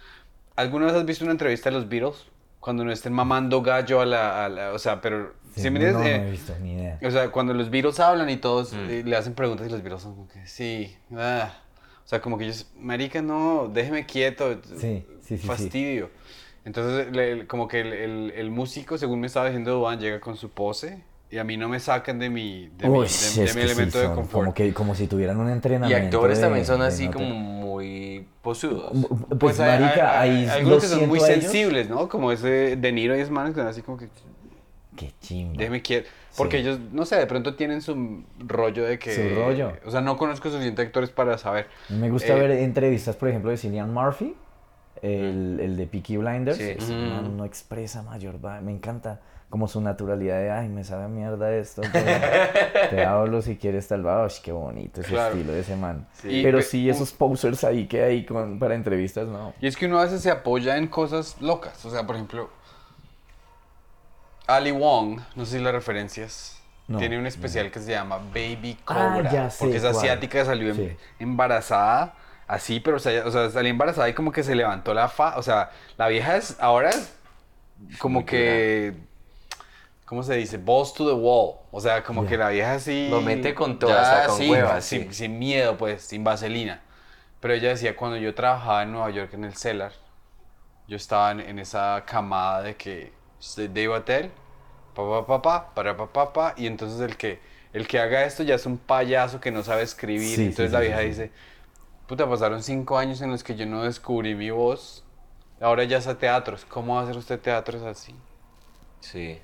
¿Alguna vez has visto una entrevista de los Beatles? Cuando no estén mamando gallo a la, a la o sea, pero Sí, no, no, he visto, ni idea. O sea, cuando los Beatles hablan y todos mm. eh, le hacen preguntas y los Beatles son como que, sí, ah. O sea, como que ellos, marica, no, déjeme quieto. Sí, sí, sí. Fastidio. Entonces, como que el, el, músico, según me estaba diciendo Duan, llega con su pose y a mí no me sacan de mi, de mi, de, mi elemento de confort. Como, que, como si tuvieran un entrenamiento. Y actores también son así como muy posudos. Pues, pues marica, hay, hay, algunos que son muy sensibles, ¿no? Como ese De Niro y Esmanes que son así como que... Qué chimba. Déjeme quieto. Porque ellos, no sé, de pronto tienen su rollo de que... Su rollo. O sea, no conozco suficientes actores para saber. Me gusta ver eh, entrevistas, por ejemplo, de Cillian Murphy, el, el de Peaky Blinders. Sí. no, expresa mayor, me encanta como su naturalidad de, ay, me sabe a mierda esto. te hablo si quieres tal vez, qué bonito ese estilo de ese man. Pero sí, esos posers ahí que hay con, para entrevistas, no. Y es que uno a veces se apoya en cosas locas. O sea, por ejemplo, Ali Wong, no sé si la referencias. tiene un especial que se llama Baby ah, Cobra. porque es asiática, salió em- embarazada así, pero o sea, o sea, salí embarazada y como que se levantó la fa, o sea, la vieja es, ahora es como que, ¿cómo se dice? Balls to the wall, o sea, como que la vieja así... Lo mete con todo, ya, hasta con sí, huevas, sin, sí. sin miedo, pues, sin vaselina. Pero ella decía, cuando yo trabajaba en Nueva York en el Cellar, yo estaba en, en esa camada de que de, de hotel, pa pa pa pa, para pa pa pa, y entonces el que el que haga esto ya es un payaso que no sabe escribir. Sí, entonces sí, la vieja sí. dice, puta, pasaron cinco años en los que yo no descubrí mi voz, ahora ya hace teatros, ¿cómo va a hacer usted teatros así? Sí.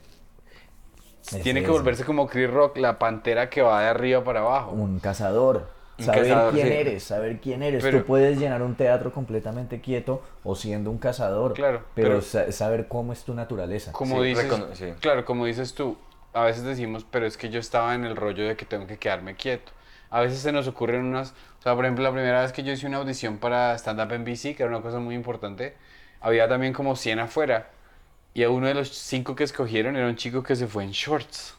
Es Tiene que eso. volverse como Chris Rock, la pantera que va de arriba para abajo. Un cazador. Saber cazador, quién sí. eres, saber quién eres. Pero- Tú puedes llenar un teatro completamente quieto o siendo un cazador. Claro, Pero, pero- sa- saber cómo es tu naturaleza. Como Sí, dices, sí. claro, como dices tú, a veces decimos, pero es que yo estaba en el rollo de que tengo que quedarme quieto. A veces se nos ocurren unas, o sea, por ejemplo, la primera vez que yo hice una audición para stand up en BC, que era una cosa muy importante, había también como 100 afuera. Y a uno de los cinco que escogieron era un chico que se fue en shorts.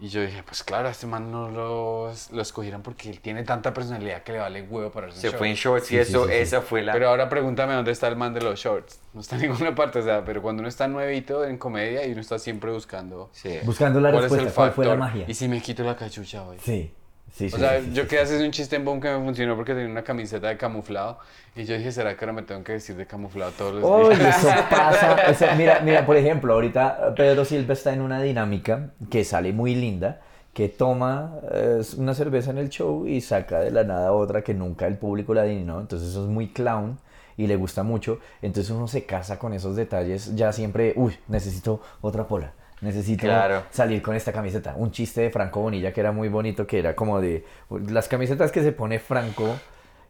Y yo dije, pues claro, a este man no lo, lo escogieron porque él tiene tanta personalidad que le vale huevo para Se fue en shorts y Sí, eso, sí, sí. esa fue la... Pero ahora pregúntame dónde está el man de los shorts. No está en ninguna parte, o sea, pero cuando uno está nuevito en comedia y uno está siempre buscando Sí. Buscando la cuál es el respuesta, cuál fue la magia. y si me quito la cachucha hoy. Sí, sí, sí. O sea, sí, yo sí. que haces un chiste en Boom que me funcionó porque tenía una camiseta de camuflado y yo dije, ¿será que ahora me tengo que vestir de camuflado todos los días? eso pasa. mira, mira, por ejemplo, ahorita Pedro Silva está en una dinámica que sale muy linda, que toma eh, una cerveza en el show y saca de la nada otra que nunca el público la adivinó. Entonces eso es muy clown y le gusta mucho. Entonces uno se casa con esos detalles ya siempre, uy, necesito otra pola. Necesito Claro. salir con esta camiseta. Un chiste de Franco Bonilla que era muy bonito, que era como de las camisetas que se pone Franco,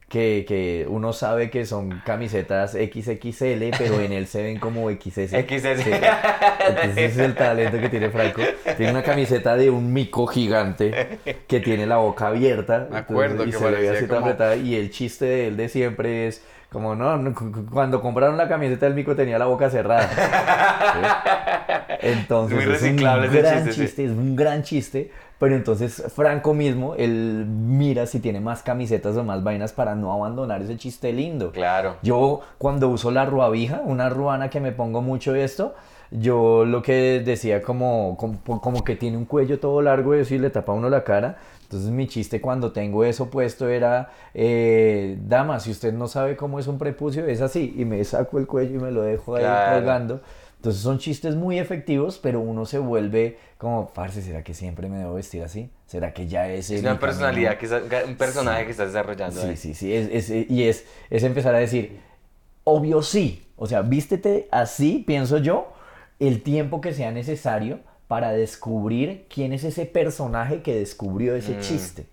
que, que uno sabe que son camisetas XXL, pero en él se ven como XS. XS. Entonces es el talento que tiene Franco. Tiene una camiseta de un mico gigante que tiene la boca abierta. Me acuerdo y que se le ve parecía así tan como- apretada. Y el chiste de él de siempre es como, no, no, cu- cu- cuando compraron la camiseta del mico tenía la boca cerrada. ¿Sí? Entonces Muy es un reciclable ese gran chiste, sí. es un gran chiste. Pero entonces Franco mismo, él mira si tiene más camisetas o más vainas para no abandonar ese chiste lindo. Claro. Yo cuando uso la ruabija, una ruana que me pongo mucho esto, yo lo que decía como, como, como que tiene un cuello todo largo y eso y le tapa a uno la cara. Entonces mi chiste cuando tengo eso puesto era, eh, dama, si usted no sabe cómo es un prepucio, es así. Y me saco el cuello y me lo dejo ahí Claro. colgando. Entonces son chistes muy efectivos, pero uno se vuelve como, parce, ¿será que siempre me debo vestir así? ¿Será que ya es Es una camino?" personalidad, que está- un personaje que estás desarrollando. Sí, ahí. sí, sí. Es, es- y es, es empezar a decir, obvio sí. O sea, vístete así, pienso yo, el tiempo que sea necesario para descubrir quién es ese personaje que descubrió ese Mm. chiste.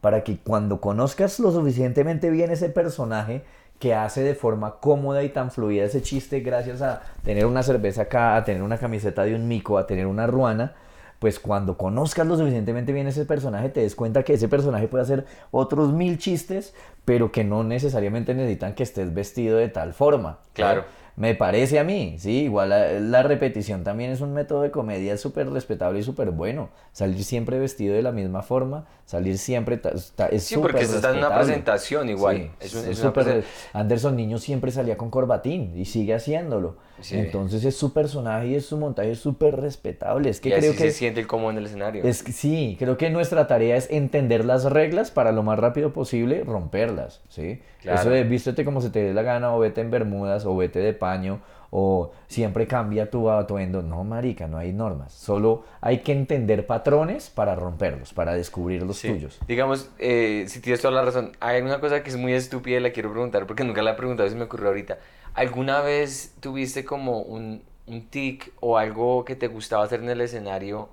Para que cuando conozcas lo suficientemente bien ese personaje que hace de forma cómoda y tan fluida ese chiste gracias a tener una cerveza acá, a tener una camiseta de un mico, a tener una ruana, pues cuando conozcas lo suficientemente bien ese personaje, te des cuenta que ese personaje puede hacer otros mil chistes, pero que no necesariamente necesitan que estés vestido de tal forma. Claro. Me parece a mí, sí, igual la, la repetición también es un método de comedia súper respetable y súper bueno. Salir siempre vestido de la misma forma, salir siempre ta- es Sí, porque súper se está en una presentación igual. Sí, Es un- es presen- Anderson Niño siempre salía con corbatín y sigue haciéndolo. Sí. Entonces es su personaje y es su montaje súper respetable. Es que y creo así que se siente cómodo en el escenario. es que sí, creo que nuestra tarea es entender las reglas para lo más rápido posible romperlas, ¿sí? Claro. Eso de vístete como se te dé la gana o vete en bermudas o vete de paño o siempre cambia tu atuendo. No, marica, no hay normas. Solo hay que entender patrones para romperlos, para descubrir los Sí. tuyos. Digamos, eh, si tienes toda la razón, hay una cosa que es muy estúpida y la quiero preguntar porque nunca la he preguntado y se me ocurrió ahorita. ¿Alguna vez tuviste como un, un tic o algo que te gustaba hacer en el escenario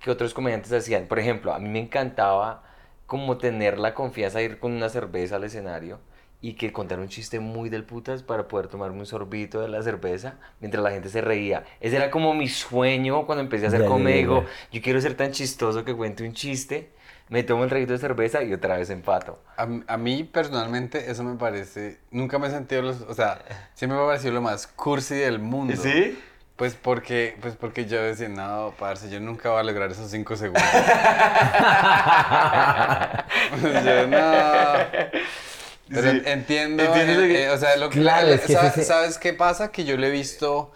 que otros comediantes hacían? Por ejemplo, a mí me encantaba como tener la confianza de ir con una cerveza al escenario y que contar un chiste muy del putas para poder tomarme un sorbito de la cerveza mientras la gente se reía. Ese era como mi sueño cuando empecé a hacer ya. yo quiero ser tan chistoso que cuente un chiste, me tomo un traguito de cerveza y otra vez empato. A, a mí personalmente eso me parece, nunca me he sentido, los, o sea, siempre me ha parecido lo más cursi del mundo. Pues porque, pues porque yo decía, no, parce, yo nunca voy a lograr esos cinco segundos. yo, no. Pero Sí. entiendo, ¿Entiendes lo eh, que- eh, o sea, lo que Claro, la- es que sa- ese- ¿sabes qué pasa? Que yo lo he visto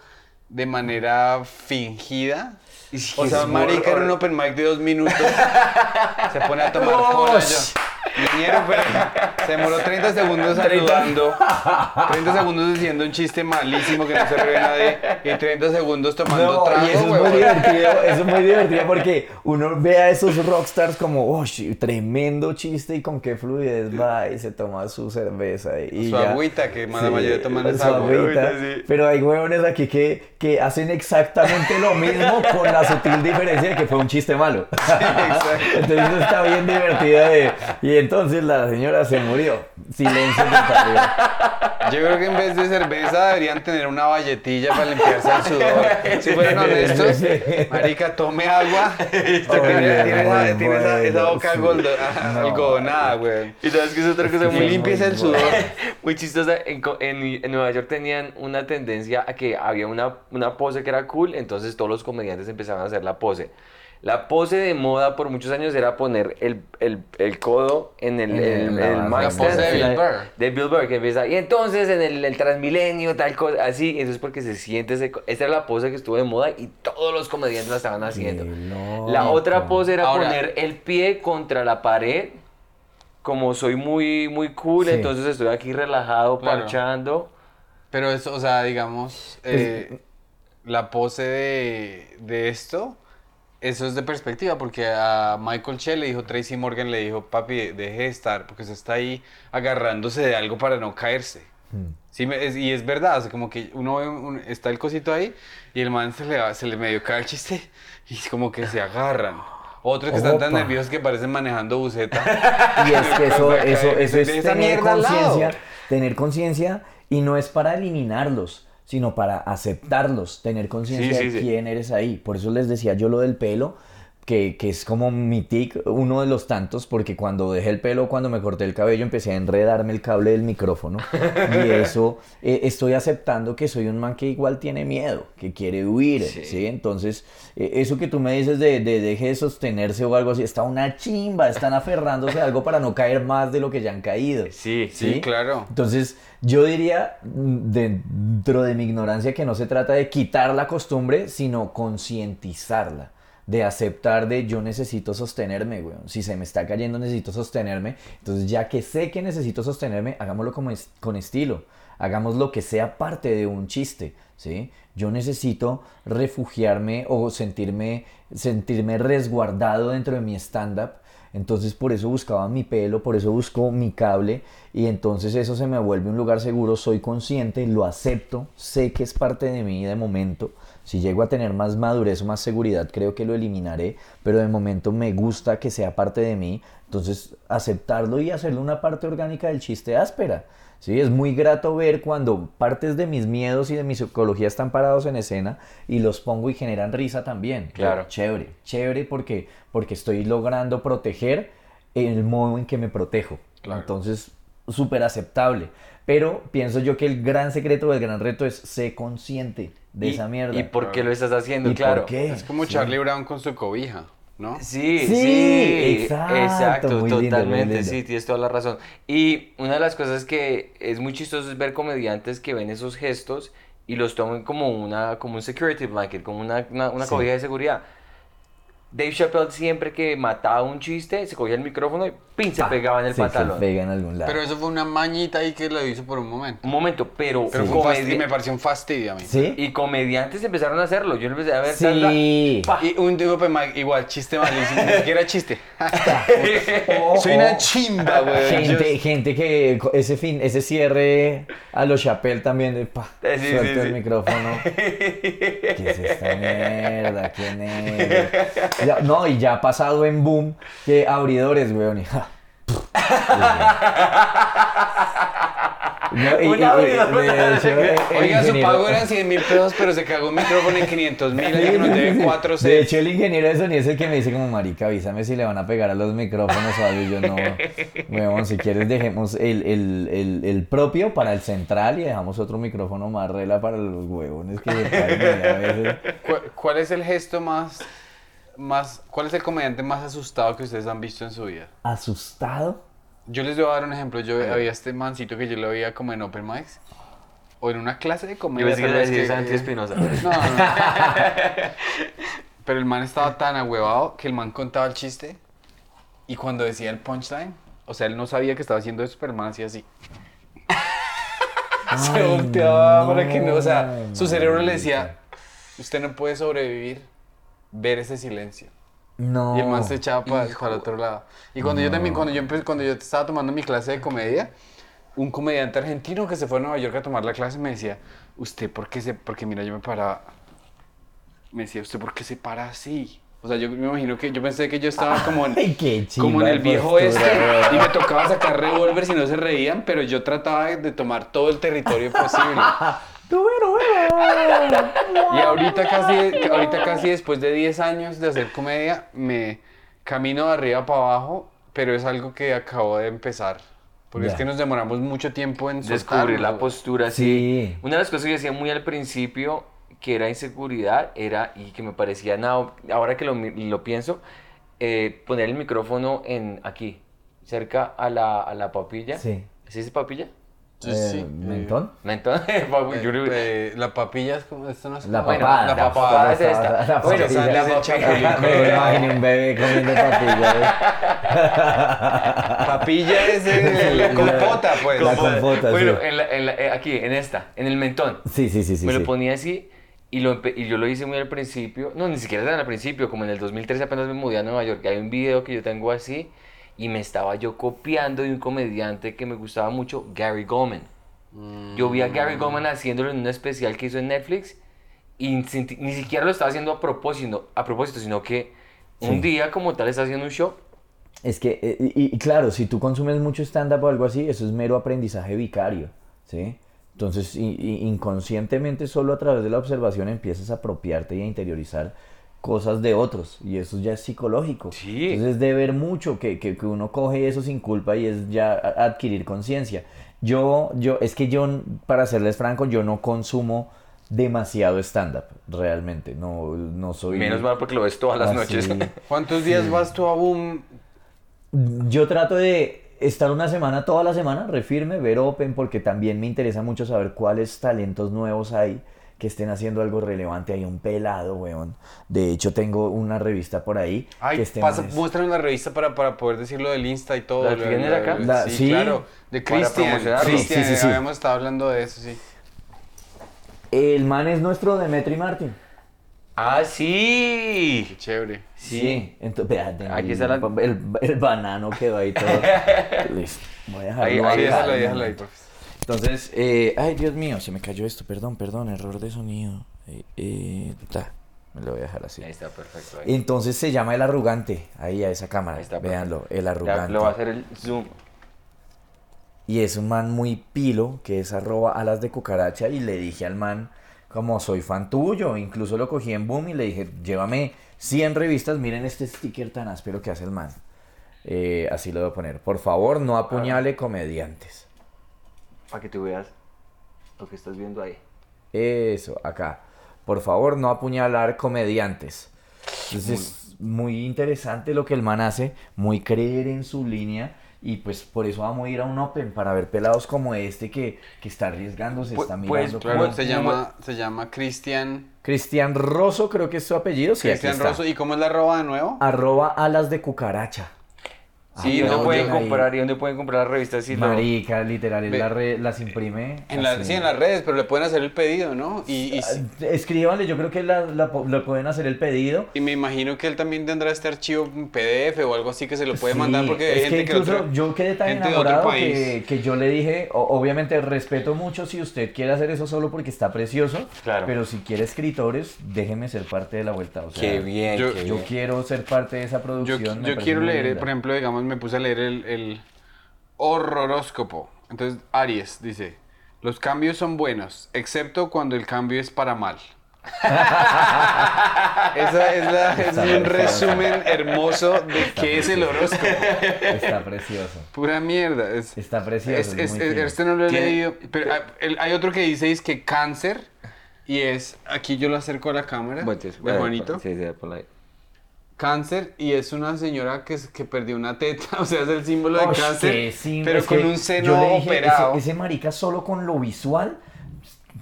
de manera fingida. O sea, marica en un open mic de dos minutos se pone a tomar cola pero se demoró 30 segundos saludando, 30 segundos diciendo un chiste malísimo que no se ríe nadie y 30 segundos tomando No, trago, y eso es muy divertido, eso es muy divertido porque uno ve a esos rockstars como, oh, sí, tremendo chiste y con qué fluidez va y se toma su cerveza y Su ya. agüita, que la mayoría toman es su agua. agüita, sí. Pero hay huevones aquí que, que hacen exactamente lo mismo con la sutil diferencia de que fue un chiste malo. exacto. Entonces está bien divertido de, y entonces la señora se murió. Silencio total. Yo creo que en vez de cerveza deberían tener una valletilla para limpiarse el sudor. Si fueran honestos, marica, tome agua. Oye, tiene, esa, esa- boca sí. algodon- No. algodonada, güey. Y sabes que es otra cosa muy limpies el sudor. Muy chistosa, en, en- en Nueva York tenían una tendencia a que había una, una pose que era cool, entonces todos los comediantes empezaban a hacer la pose. La pose de moda por muchos años era poner el, el, el codo en el, el, la- el la mic pose de Bill Burr. De Bill Burr, que empieza, y entonces en el, Transmilenio, tal cosa, así, entonces porque se siente ese... Esta era la pose que estuvo de moda y todos los comediantes la estaban haciendo. La otra pose era Ahora- poner el pie contra la pared. Como soy muy, muy cool, Sí. entonces estoy aquí relajado, Claro. parchando. Pero eso, o sea, digamos, eh, la pose de, de esto, eso es de perspectiva, porque a Michael Che le dijo, Tracy Morgan le dijo, papi, deje de estar, porque se está ahí agarrándose de algo para no caerse. Sí, me- es- y es verdad, o sea, como que uno ve, un- está el cosito ahí, y el man se le, va- se le medio cae el chiste, y es como que se agarran. Otros que están tan Opa. nerviosos que parecen manejando buceta. Y es que eso, eso, eso es tener conciencia, tener conciencia y no es para eliminarlos, sino para aceptarlos, tener conciencia Sí, sí, de quién eres ahí. Por eso les decía yo lo del pelo, que, que es como mi tic, uno de los tantos, porque cuando dejé el pelo, cuando me corté el cabello, empecé a enredarme el cable del micrófono. Y eso, eh, estoy aceptando que soy un man que igual tiene miedo, que quiere huir, Sí. ¿sí? Entonces, eh, eso que tú me dices de, de deje de sostenerse o algo así, está una chimba, están aferrándose a algo para no caer más de lo que ya han caído. Sí, Sí, claro. Entonces, yo diría, mm, dentro de mi ignorancia, que no se trata de quitar la costumbre, sino concientizarla. De aceptar de yo necesito sostenerme, weón. Si se me está cayendo, necesito sostenerme. Entonces, ya que sé que necesito sostenerme, hagámoslo como con estilo. Hagamos lo que sea parte de un chiste, ¿sí? Yo necesito refugiarme o sentirme, sentirme resguardado dentro de mi stand-up. Entonces por eso buscaba mi pelo, por eso busco mi cable y entonces eso se me vuelve un lugar seguro, soy consciente, lo acepto, sé que es parte de mí de momento. Si llego a tener más madurez o más seguridad, creo que lo eliminaré, pero de momento me gusta que sea parte de mí. Entonces aceptarlo y hacerlo una parte orgánica del chiste áspera. Sí, es muy grato ver cuando partes de mis miedos y de mi psicología están parados en escena y los pongo y generan risa también. Claro. Chévere, chévere porque, porque estoy logrando proteger el modo en que me protejo. Claro. Entonces, súper aceptable. Pero pienso yo que el gran secreto, el gran reto es ser consciente de Y- esa mierda. ¿Y por qué lo estás haciendo? ¿Y por claro. qué? Es como Sí. Charlie Brown con su cobija, ¿no? Sí, Sí, sí, exacto, exacto, muy lindo, muy totalmente, lindo. sí, tienes toda la razón. Y una de las cosas que es muy chistoso es ver comediantes que ven esos gestos y los toman como una, como un security blanket, como una, una, una Sí. cobija de seguridad. Dave Chappelle siempre que mataba un chiste, se cogía el micrófono y ¡pin! se pegaba en el sí, se pantalón. pega en algún lado. Pero eso fue una mañita ahí que lo hizo por un momento. Un momento, pero, Pero fue un me pareció un fastidio a mí. ¿Sí? y comediantes empezaron a hacerlo. Yo empecé a ver Sí. Y un tipo de ma- igual, chiste malísimo, ni siquiera chiste. Soy una chimba, güey. Gente, Yo- gente que ese fin, ese cierre a los Chappelle también de pa, sí, suelto sí, el sí. micrófono. ¿Qué es esta mierda? ¿Quién es? Ya- no, y ya ha pasado en boom que abridores, weón. y ja. No, y- el- el Oiga, su pago eran 100 mil pesos, pero se cagó un micrófono en 500 mil, y nos sí, debe sí. 4 De hecho, el ingeniero de sonido es el que me dice como, marica, avísame si le van a pegar a los micrófonos o algo. Y yo, no, weón, si quieres dejemos el, el, el, el propio para el central y dejamos otro micrófono más rela para los huevones que se caen a veces. ¿Cuál es el gesto más, más, cuál es el comediante más asustado que ustedes han visto en su vida? ¿Asustado? Yo les voy a dar un ejemplo. Yo había este mancito que yo lo veía como en Open Mics. O en una clase de Yo comedia. pensé que Santi Espinosa. No, no, no. Pero el man estaba tan ahuevado que el man contaba el chiste y cuando decía el punchline, o sea, él no sabía que estaba haciendo eso, pero el man hacía así. Se volteaba para que no, o sea, su cerebro le decía, usted no puede sobrevivir, ver ese silencio. No. Y el man se echaba pa- hijo. para el otro lado. Y cuando yo también, cuando yo empecé, cuando yo estaba tomando mi clase de comedia, un comediante argentino que se fue a Nueva York a tomar la clase me decía, ¿usted por qué se, porque mira, yo me paraba, me decía, ¿usted por qué se para así? O sea, yo me imagino que, yo pensé que yo estaba como en, Ay, como en el viejo postura, este y me tocaba sacar revólver si no se reían, pero yo trataba de tomar todo el territorio posible. Tú, bueno, bueno. Y ahorita casi, ahorita casi después de 10 años de hacer comedia, me camino de arriba para abajo, pero es algo que acabo de empezar. Porque es que nos demoramos mucho tiempo en Descubrir la postura, sí. Sí. Una de las cosas que yo decía muy al principio, que era inseguridad, era, y que me parecía nada, ahora que lo, lo pienso, eh, poner el micrófono en aquí, cerca a la, a la papilla. Sí. ¿Sí es papilla? Sí, Eh, sí. ¿Mentón? Mentón. Eh, la papilla es como, esto no es La como- Bueno, papada. la papada es esta. La Bueno, papilla. ese chapulín Me un bebé comiendo papilla. Papilla es el- la compota, pues. La compota, bueno, sí. en la- en la- eh, aquí, en esta, en el mentón. Sí, sí, sí, sí. me sí. lo ponía así y, lo y yo lo hice muy al principio. No, ni siquiera tan al principio, como en el 2013 apenas me mudé a Nueva York. Hay un video que yo tengo así y me estaba yo copiando de un comediante que me gustaba mucho, Gary Goldman. Yo vi a Gary Goldman haciéndolo en un especial que hizo en Netflix y ni siquiera lo estaba haciendo a propósito, a propósito sino que un Sí. día como tal está haciendo un show. Es que, eh, y, y claro, si tú consumes mucho stand-up o algo así, eso es mero aprendizaje vicario, ¿sí? Entonces, i- i- inconscientemente, solo a través de la observación empiezas a apropiarte y a interiorizar cosas de otros, y eso ya es psicológico. Sí. Entonces, es de ver mucho que, que, que uno coge eso sin culpa y es ya adquirir conciencia. Yo, yo, es que yo, para serles franco, yo no consumo demasiado stand-up, realmente, no, no soy... Menos mal porque lo ves todas las así. noches. ¿Cuántos días vas tú a Boom? Yo trato de estar una semana, toda la semana, refirme, ver Open, porque también me interesa mucho saber cuáles talentos nuevos hay que estén haciendo algo relevante. Hay un pelado, weón. De hecho, tengo una revista por ahí Ay, que este pasa, muéstrame la revista para, para poder decirlo del Insta y todo. ¿La tienes acá? La- sí, sí. claro. De Cristian. Sí, sí, sí. habíamos estado hablando de eso, sí. El man es nuestro Demetri Martin. ¡Ah, sí! Qué chévere. Sí. Entonces, espérate, Aquí el, está la- el, el banano quedó ahí todo. Listo. Voy a dejarlo Ahí- ahí Sí, ahí, déjalo ahí, momento. porfa. Entonces, eh, ay Dios mío, se me cayó esto, perdón, perdón, error de sonido. Eh, eh, ta, me lo voy a dejar así. Ahí está perfecto. Ahí. Entonces se llama el arrogante, ahí a esa cámara, Ahí está véanlo, el Ya, arrogante. lo va a hacer el zoom. Y es un man muy pilo, que es arroba alas de cucaracha, y le dije al man, como soy fan tuyo, incluso lo cogí en Boom y le dije, llévame 100 revistas, miren este sticker tan áspero que hace el man. Eh, así lo voy a poner, por favor, no apuñale comediantes. Para que tú veas lo que estás viendo ahí. Eso, acá. Por favor, no apuñalar comediantes. Entonces es muy interesante lo que el man hace, muy creer en su línea y pues por eso vamos a ir a un Open para ver pelados como este que, que está arriesgándose, Pu- está pues, mirando. Claro, cómo- se muy llama, se llama Cristian. Cristian Rosso, creo que es su apellido. Sí, Cristian. Rosso. ¿Y cómo es la arroba de nuevo? Arroba alas de cucaracha. Sí, Ah, ¿dónde no, pueden yo comprar y dónde pueden comprar las revistas? Lo- Marica, literal, Ve- la re- las imprime. En la, sí, en las redes, pero le pueden hacer el pedido, ¿no? Y, y, Ah, Escríbanle, yo creo que la, la pueden hacer el pedido. y me imagino que él también tendrá este archivo en PDF o algo así que se lo puede Sí, mandar porque hay es gente que que, incluso otra- yo quedé tan otro enamorado que, que yo le dije, o- obviamente respeto mucho si usted quiere hacer eso solo porque está precioso, Claro. pero si quiere escritores, déjeme ser parte de la vuelta. O sea, Qué bien, yo- qué Yo bien. quiero ser parte de esa Yo, producción. yo parece quiero leer, linda. por ejemplo, digamos, me puse a leer el, el horroróscopo. Entonces, Aries dice, los cambios son buenos, excepto cuando el cambio es para mal. Esa es, la, es Está un resumen hermoso de qué es el horóscopo. Está precioso. Pura mierda. Es, Está precioso. es- es es- muy es- fino. este no lo he leído. Pero el- hay otro que dice es que cáncer y es, aquí yo lo acerco a la cámara Bueno, de bueno. Sí, sí, ponla ahí. Cáncer y es una señora que, que perdió una teta, o sea, es el símbolo de Osh, cáncer, sim- pero con un yo seno le dije, operado. Ese, ese marica solo con lo visual,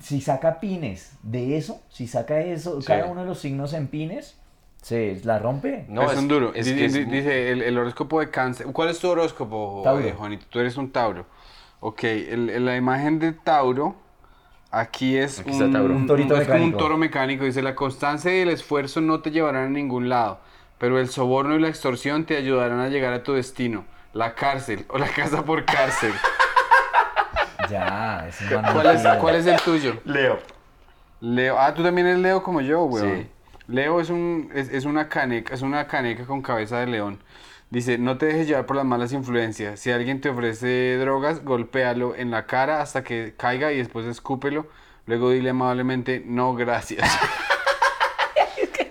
si saca pines de eso, si saca eso, Sí. cada uno de los signos en pines, se la rompe. No, es, un duro. es que di- es- dice el, el horóscopo de cáncer. ¿Cuál es tu horóscopo, Tauro. eh, Juanito? Tú eres un Tauro. Ok, el- el- la imagen de Tauro, aquí es Aquí Tauro. Un torito es como un toro mecánico. Dice, la constancia y el esfuerzo no te llevarán a ningún lado, pero el soborno y la extorsión te ayudarán a llegar a tu destino. La cárcel o la casa por cárcel. Ya, es ¿Cuál es, cuál es el tuyo? Leo. Leo. Ah, tú también eres Leo como yo, weón. Sí. Leo es, un, es, es una caneca, es una caneca con cabeza de león. Dice, no te dejes llevar por las malas influencias. Si alguien te ofrece drogas, golpéalo en la cara hasta que caiga y después escúpelo. Luego dile amablemente, no, gracias.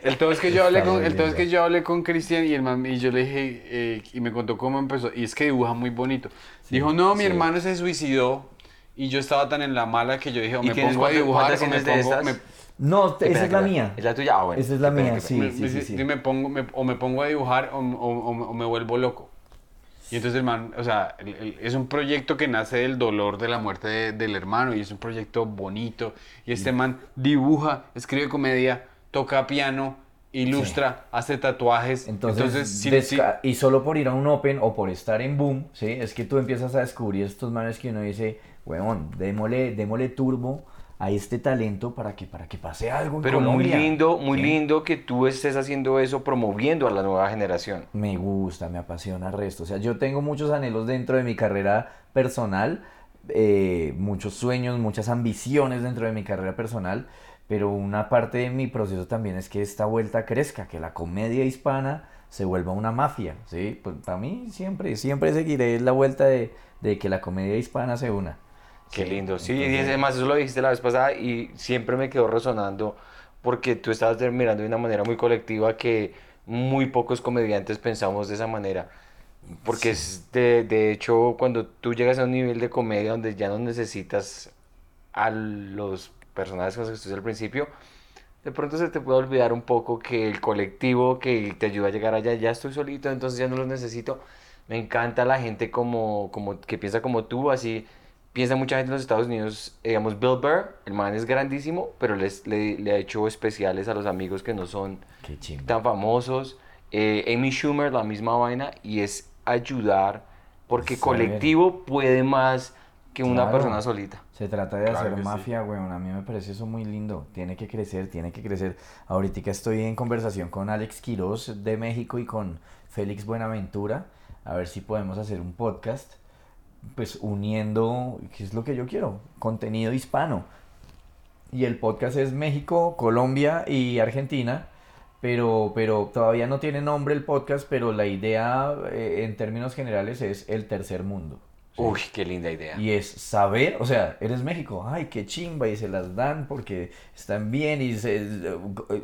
El todo es que yo hablé con, el todo es que yo hablé con Cristian y el man- y yo le dije eh, y me contó cómo empezó y es que dibuja muy bonito. Dijo, "No, mi sí. hermano se suicidó." Y yo estaba tan en la mala que yo dije, o ¿Y me tienes pongo a cuántas- dibujar cuántas o me tienes de pongo, me- No, Qué esa es la mía. ¿Es la tuya? Ah, bueno. Esa es la mía, sí, me- sí, sí, sí. y me pongo, me- o me pongo a dibujar o, o- o- o me vuelvo loco. Y entonces el man, o sea, el- el- es un proyecto que nace del dolor de la muerte de- del hermano y es un proyecto bonito. Y este man dibuja, escribe comedia, toca piano, ilustra, hace tatuajes. Entonces, Entonces, sí- desca- sí- y solo por ir a un Open o por estar en Boom, ¿sí? Es que tú empiezas a descubrir estos manes que uno dice, weón, démosle, démosle turbo a este talento para que, para que pase algo en Pero muy Colombia". lindo, muy lindo que tú estés haciendo eso, promoviendo a la nueva generación. Me gusta, me apasiona el resto. O sea, yo tengo muchos anhelos dentro de mi carrera personal, eh, muchos sueños, muchas ambiciones dentro de mi carrera personal, pero una parte de mi proceso también es que esta vuelta crezca, que la comedia hispana se vuelva una mafia, ¿sí? Pues para mí siempre, siempre seguiré la vuelta de, de que la comedia hispana se una. Qué Sí, lindo. Sí, entonces- y además eso lo dijiste la vez pasada y siempre me quedó resonando porque tú estabas mirando de una manera muy colectiva que muy pocos comediantes pensamos de esa manera. Porque es de, de hecho cuando tú llegas a un nivel de comedia donde ya no necesitas a los personajes con los que estuviste al principio, de pronto se te puede olvidar un poco que el colectivo que te ayuda a llegar allá, ya estoy solito, entonces ya no los necesito. Me encanta la gente como, como que piensa como tú, así piensa mucha gente en los Estados Unidos, eh, digamos Bill Burr, el man es grandísimo, pero les, le, le ha hecho especiales a los amigos que no son tan famosos. Eh, Amy Schumer, la misma vaina, y es ayudar, porque Saber. colectivo puede más que una Claro. persona solita. Se trata de Claro hacer que sí. mafia, weón. A mí me parece eso muy lindo. Tiene que crecer, tiene que crecer. Ahorita estoy en conversación con Alex Quiroz de México y con Félix Buenaventura. A ver si podemos hacer un podcast. Pues uniendo, ¿qué es lo que yo quiero? Contenido hispano. Y el podcast es México, Colombia y Argentina. Pero, pero todavía no tiene nombre el podcast, pero la idea eh, en términos generales es el tercer mundo. Uy, qué linda idea. Y es saber, o sea, eres México, ay, qué chimba, y se las dan porque están bien, y se-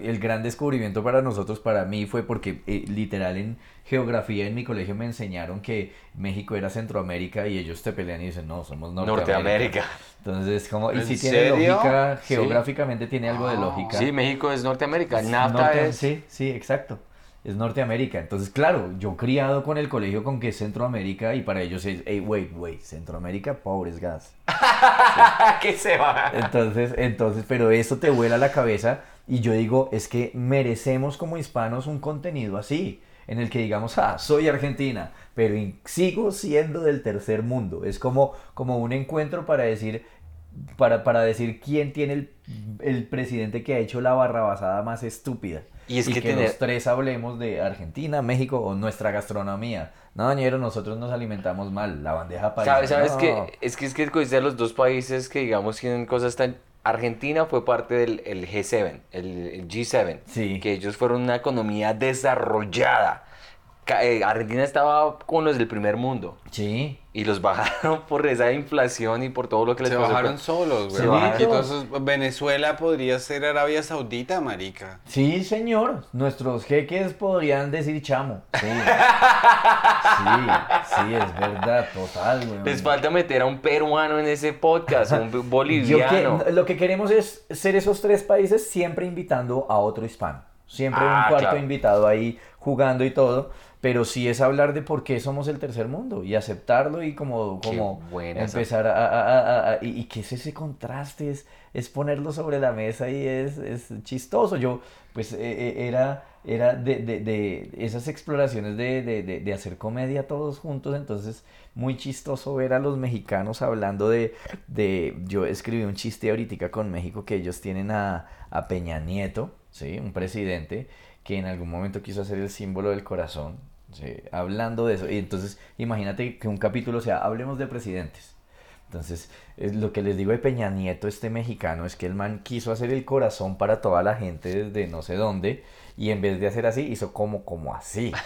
el gran descubrimiento para nosotros, para mí, fue porque eh, literal en geografía en mi colegio me enseñaron que México era Centroamérica y ellos te pelean y dicen, no, somos Norteamérica. Norteamérica. Entonces, como, y ¿En si tiene serio? lógica, Sí. geográficamente tiene algo de lógica. Sí, México es Norteamérica. NAFTA Norte- es... Sí, sí, exacto. Es Norteamérica. Entonces, claro, yo criado con el colegio con que es Centroamérica y para ellos es, hey, wait, wait, Centroamérica, pobres gas. que se va. Entonces, entonces, pero eso te vuela la cabeza y yo digo, es que merecemos como hispanos un contenido así, en el que digamos, ah, soy argentina, pero sigo siendo del tercer mundo. Es como, como un encuentro para decir, para, para decir quién tiene el, el presidente que ha hecho la barrabasada más estúpida. Y es que que tener- los tres hablemos de Argentina, México o nuestra gastronomía. No, ñero, nosotros nos alimentamos mal, la bandeja paisa. ¿Sabes, sabes no. que Es que es que coinciden los dos países que, digamos, tienen cosas tan... Argentina fue parte del el G7, el, el G7. Sí. Que ellos fueron una economía desarrollada. Eh, Argentina estaba con los del primer mundo. Sí. Y los bajaron por esa inflación y por todo lo que les Se pasó. bajaron solos, güey. bajaron. Y entonces Venezuela podría ser Arabia Saudita, marica. Sí, señor. Nuestros jeques podrían decir chamo. Sí. Sí, sí, es verdad, total, weón. Les falta meter a un peruano en ese podcast, un Yo boliviano. que- lo que queremos es ser esos tres países siempre invitando a otro hispano. Siempre Ah, un cuarto claro. invitado ahí jugando y todo. Pero sí es hablar de por qué somos el tercer mundo y aceptarlo y como, como empezar a... a- a- a- y, qué es ese contraste, es, es ponerlo sobre la mesa y es, es chistoso. Yo, pues, eh, era, era de, de- de esas exploraciones de, de- de- de hacer comedia todos juntos, entonces muy chistoso ver a los mexicanos hablando de, de yo escribí un chiste ahorita con México que ellos tienen a, a Peña Nieto, ¿sí? Un presidente que en algún momento quiso hacer el símbolo del corazón, ¿sí? Hablando de eso. Y entonces, imagínate que un capítulo sea, hablemos de presidentes. Entonces, es lo que les digo de Peña Nieto, este mexicano, es que el man quiso hacer el corazón para toda la gente desde no sé dónde, y en vez de hacer así, hizo como, como así.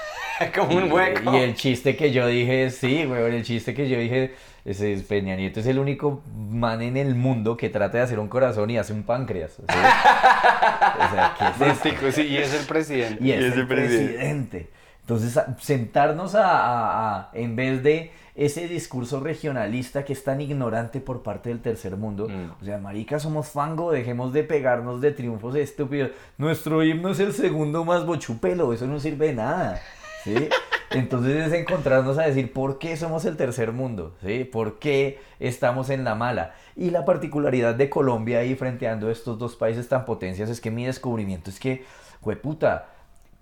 Como un Y- hueco. Y el chiste que yo dije, sí, weón, el chiste que yo dije, ese es Peña Nieto es el único man en el mundo que trata de hacer un corazón y hace un páncreas. ¿sí? O sea, ¿qué es? Brustico, sí, y es el presidente. Y es, Y es el el presidente. presidente. Entonces, a- sentarnos a, a- a- en vez de ese discurso regionalista que es tan ignorante por parte del tercer mundo, Mm. o sea, marica, somos fango, dejemos de pegarnos de triunfos estúpidos. Nuestro himno es el segundo más bochupelo, eso no sirve de nada, ¿sí? Entonces es encontrarnos a decir por qué somos el tercer mundo, ¿sí? ¿Por qué estamos en la mala? Y la particularidad de Colombia ahí frenteando estos dos países tan potencias es que mi descubrimiento es que, puta,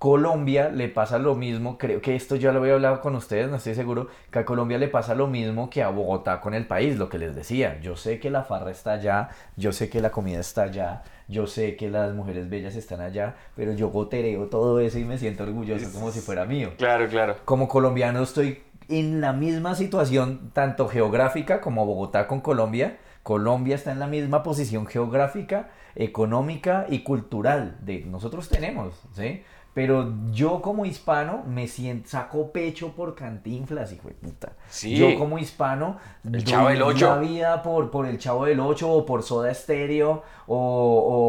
Colombia le pasa lo mismo, creo que esto ya lo había hablado con ustedes, no estoy seguro, que a Colombia le pasa lo mismo que a Bogotá con el país, lo que les decía. Yo sé que la farra está allá, yo sé que la comida está allá, yo sé que las mujeres bellas están allá, pero yo gotereo todo eso y me siento orgulloso como si fuera mío. Claro, claro. Como colombiano estoy en la misma situación, tanto geográfica como Bogotá con Colombia. Colombia está en la misma posición geográfica, económica y cultural de nosotros tenemos, ¿sí? Pero yo como hispano me siento, saco pecho por cantinflas, hijo de puta. Sí. Yo como hispano El doy Chavo del la vida por, por el Chavo del Ocho o por Soda Stereo o,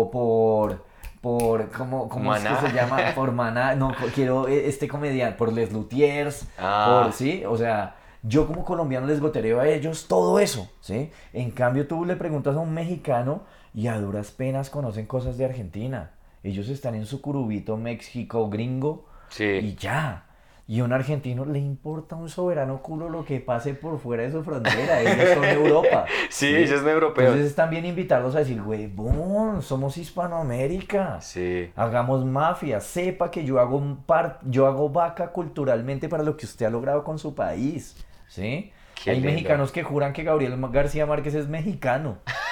o por, por ¿cómo, cómo es que se llama? Por Maná, no, quiero eh, este comediante, por Les Luthiers, Ah. por, ¿sí? O sea, yo como colombiano les gotereo a ellos todo eso, ¿sí? En cambio tú le preguntas a un mexicano y a duras penas conocen cosas de Argentina. Ellos están en su curubito México gringo Sí. y ya. Y a un argentino le importa un soberano culo lo que pase por fuera de su frontera. Ellos son Europa. Sí, ellos son europeos. Entonces también invitarlos a decir, huevón, somos Hispanoamérica. Sí. Hagamos mafia, sepa que yo hago un par, yo hago vaca culturalmente para lo que usted ha logrado con su país, ¿sí? Qué Hay lindo. mexicanos que juran que Gabriel García Márquez es mexicano.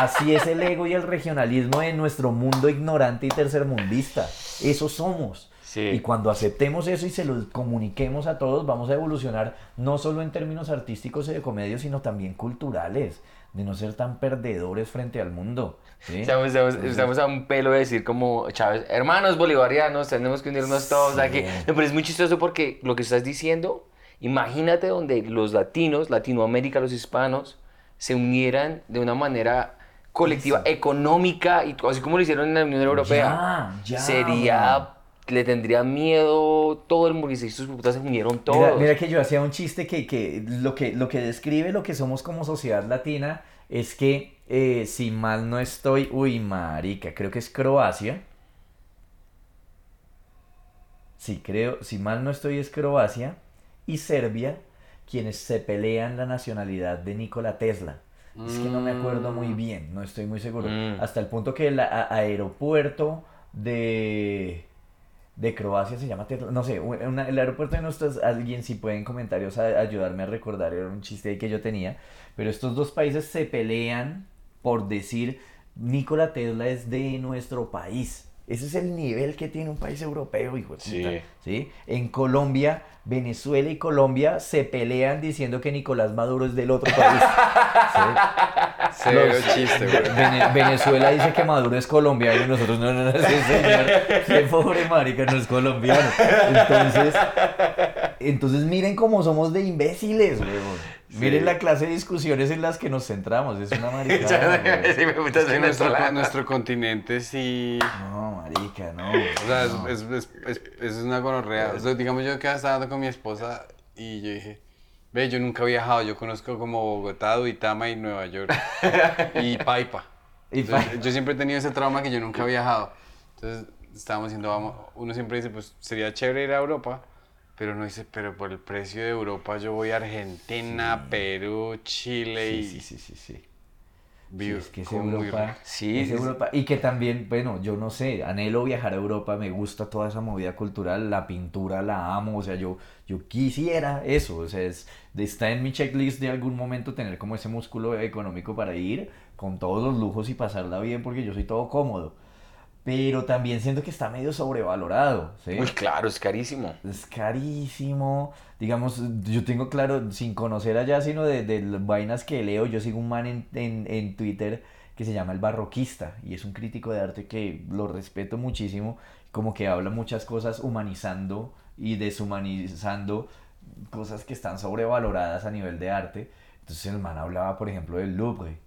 Así es el ego y el regionalismo de nuestro mundo ignorante y tercermundista. Eso somos. Sí. Y cuando aceptemos eso y se lo comuniquemos a todos, vamos a evolucionar no solo en términos artísticos y de comedia, sino también culturales, de no ser tan perdedores frente al mundo. ¿sí? Estamos, estamos- Entonces- estamos a un pelo de decir como Chávez, hermanos bolivarianos, tenemos que unirnos todos Sí. aquí. No, pero es muy chistoso porque lo que estás diciendo, imagínate donde los latinos, Latinoamérica, los hispanos, se unieran de una manera colectiva, económica, y así como lo hicieron en la Unión Europea. Ya, ya, Sería, le tendría miedo todo el mundo y sus putas se unieron todos. Mira, mira que yo hacía un chiste que, que, lo que lo que describe lo que somos como sociedad latina es que, eh, si mal no estoy, uy, marica, creo que es Croacia. Sí, creo, si mal no estoy, es Croacia y Serbia quienes se pelean la nacionalidad de Nikola Tesla. Es que no me acuerdo muy bien, no estoy muy seguro. Mm. Hasta el punto que el aeropuerto de, de Croacia se llama Tesla. No sé, una- el aeropuerto de nuestros, alguien si puede en comentarios a- ayudarme a recordar, era un chiste ahí que yo tenía. Pero estos dos países se pelean por decir Nikola Tesla es de nuestro país. Ese es el nivel que tiene un país europeo, hijo de puta. Sí. ¿sí? En Colombia, Venezuela y Colombia se pelean diciendo que Nicolás Maduro es del otro país. ¿sí? Los- chiste, güey. Vene- Venezuela dice que Maduro es colombiano y nosotros no, no, no, sí, señor, qué pobre marica, no es colombiano. Entonces, entonces miren cómo somos de imbéciles, weón. Miren la clase de discusiones en las que nos centramos, es una maricada. Sí, me putas, Es que nuestro, nuestro continente sí. No, marica, no. O sea, es, no. es, es, es- es una gonorrea. O sea, digamos, yo que estaba hablando con mi esposa y yo dije, ve, yo nunca he viajado, yo conozco como Bogotá, Duitama y Nueva York. y Paipa. Y Entonces, Paipa. Yo siempre he tenido ese trauma que yo nunca he viajado. Entonces, estábamos diciendo, vamos, uno siempre dice, pues sería chévere ir a Europa, pero uno dice, pero por el precio de Europa yo voy a Argentina, Perú, Chile y... Sí, sí, sí, sí. Sí. Es que es Europa. Sí, es. Europa. Y que también, bueno, yo no sé, anhelo viajar a Europa, me gusta toda esa movida cultural, la pintura la amo, o sea, yo, yo quisiera eso, o sea, es, está en mi checklist de algún momento tener como ese músculo económico para ir con todos los lujos y pasarla bien porque yo soy todo cómodo. Pero también siento que está medio sobrevalorado, ¿sí? Uy, claro, es carísimo. Es carísimo. Digamos, yo tengo claro, sin conocer allá, sino de, de vainas que leo, yo sigo un man en, en, en Twitter que se llama El Barroquista y es un crítico de arte que lo respeto muchísimo, como que habla muchas cosas humanizando y deshumanizando cosas que están sobrevaloradas a nivel de arte. Entonces el man hablaba, por ejemplo, del Louvre.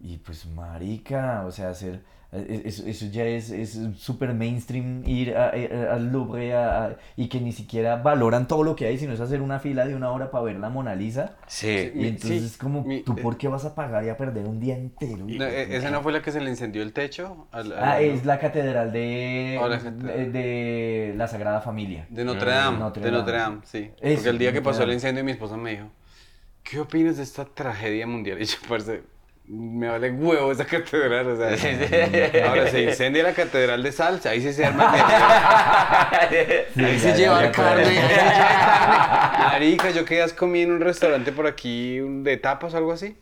Y pues, marica, o sea, hacer, eso, ya es es súper mainstream ir a- a- al Louvre a- a- y que ni siquiera valoran todo lo que hay, sino es hacer una fila de una hora para ver la Mona Lisa. Sí. Y entonces sí, es como, mi- ¿tú eh, por qué vas a pagar y a perder un día entero? No, ¿Esa no fue la que se le incendió el techo? al- al- Ah, es la catedral de, Oh, la catedral. de, de la Sagrada Familia. De Notre Dame, Notre de Notre Dame. Dame, sí. Eso, Porque el día que pasó el Dame. incendio mi esposa me dijo, ¿qué opinas de esta tragedia mundial? Y yo, parce, me vale huevo esa catedral, o sea. Ahora se incendia la catedral de Salsa, ahí sí se arma el Ahí Sí, se lleva carne, ahí se lleva carne. Marica, yo quedas comí en un restaurante por aquí de tapas o algo así.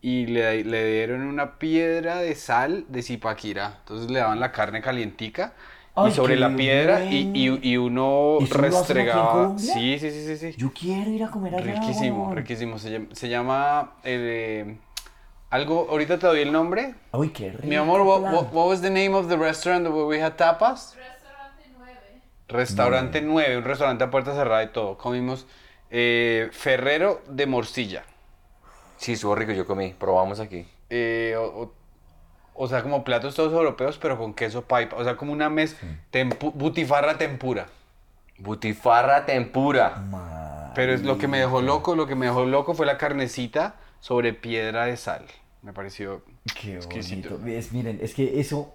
Y le, le dieron una piedra de sal de Zipaquirá. Entonces le daban la carne calientica. Ay, y sobre la piedra y, y, y uno ¿Y eso lo hacen aquí en restregaba. Sí, sí, sí, sí, sí. Yo quiero ir a comer allá. Riquísimo, riquísimo. Se llama, se llama, eh, algo, ahorita te doy el nombre. Uy, qué rico. Mi amor, what, plan. what, what was the name of the restaurant where we had tapas? Restaurante 9. Restaurante 9, un restaurante a puerta cerrada y todo. Comimos eh, Ferrero de morcilla. Sí, estuvo rico, yo comí. Probamos aquí. Eh, o, o- o sea, como platos todos europeos, pero con queso paipa. O sea, como una mezcla. butifarra tempura. Butifarra tempura. Pero es lo que me dejó loco, lo que me dejó loco fue la carnecita sobre piedra de sal. Me pareció Qué exquisito. bonito. Es, miren, es que eso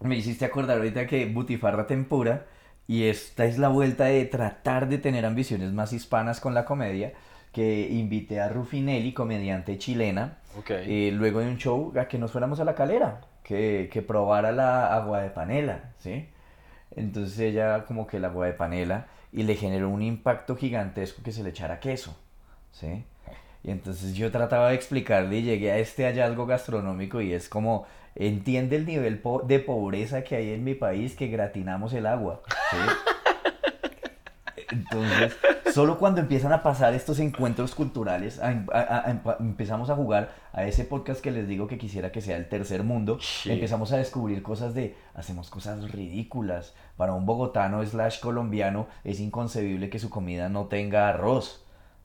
me hiciste acordar ahorita que Butifarra Tempura y esta es la vuelta de tratar de tener ambiciones más hispanas con la comedia que invité a Rufinelli, comediante chilena, Ok. eh, luego de un show a que nos fuéramos a la calera, que, que probara la agua de panela, ¿sí? Entonces ella como que el agua de panela y le generó un impacto gigantesco que se le echara queso, ¿sí? Y entonces yo trataba de explicarle y llegué a este hallazgo gastronómico y es como, entiende el nivel po- de pobreza que hay en mi país que gratinamos el agua, ¿sí? Entonces, solo cuando empiezan a pasar estos encuentros culturales, a- a- a- empa- empezamos a jugar a ese podcast que les digo que quisiera que sea el tercer mundo, Sí. empezamos a descubrir cosas de, hacemos cosas ridículas. Para un bogotano slash colombiano es inconcebible que su comida no tenga arroz.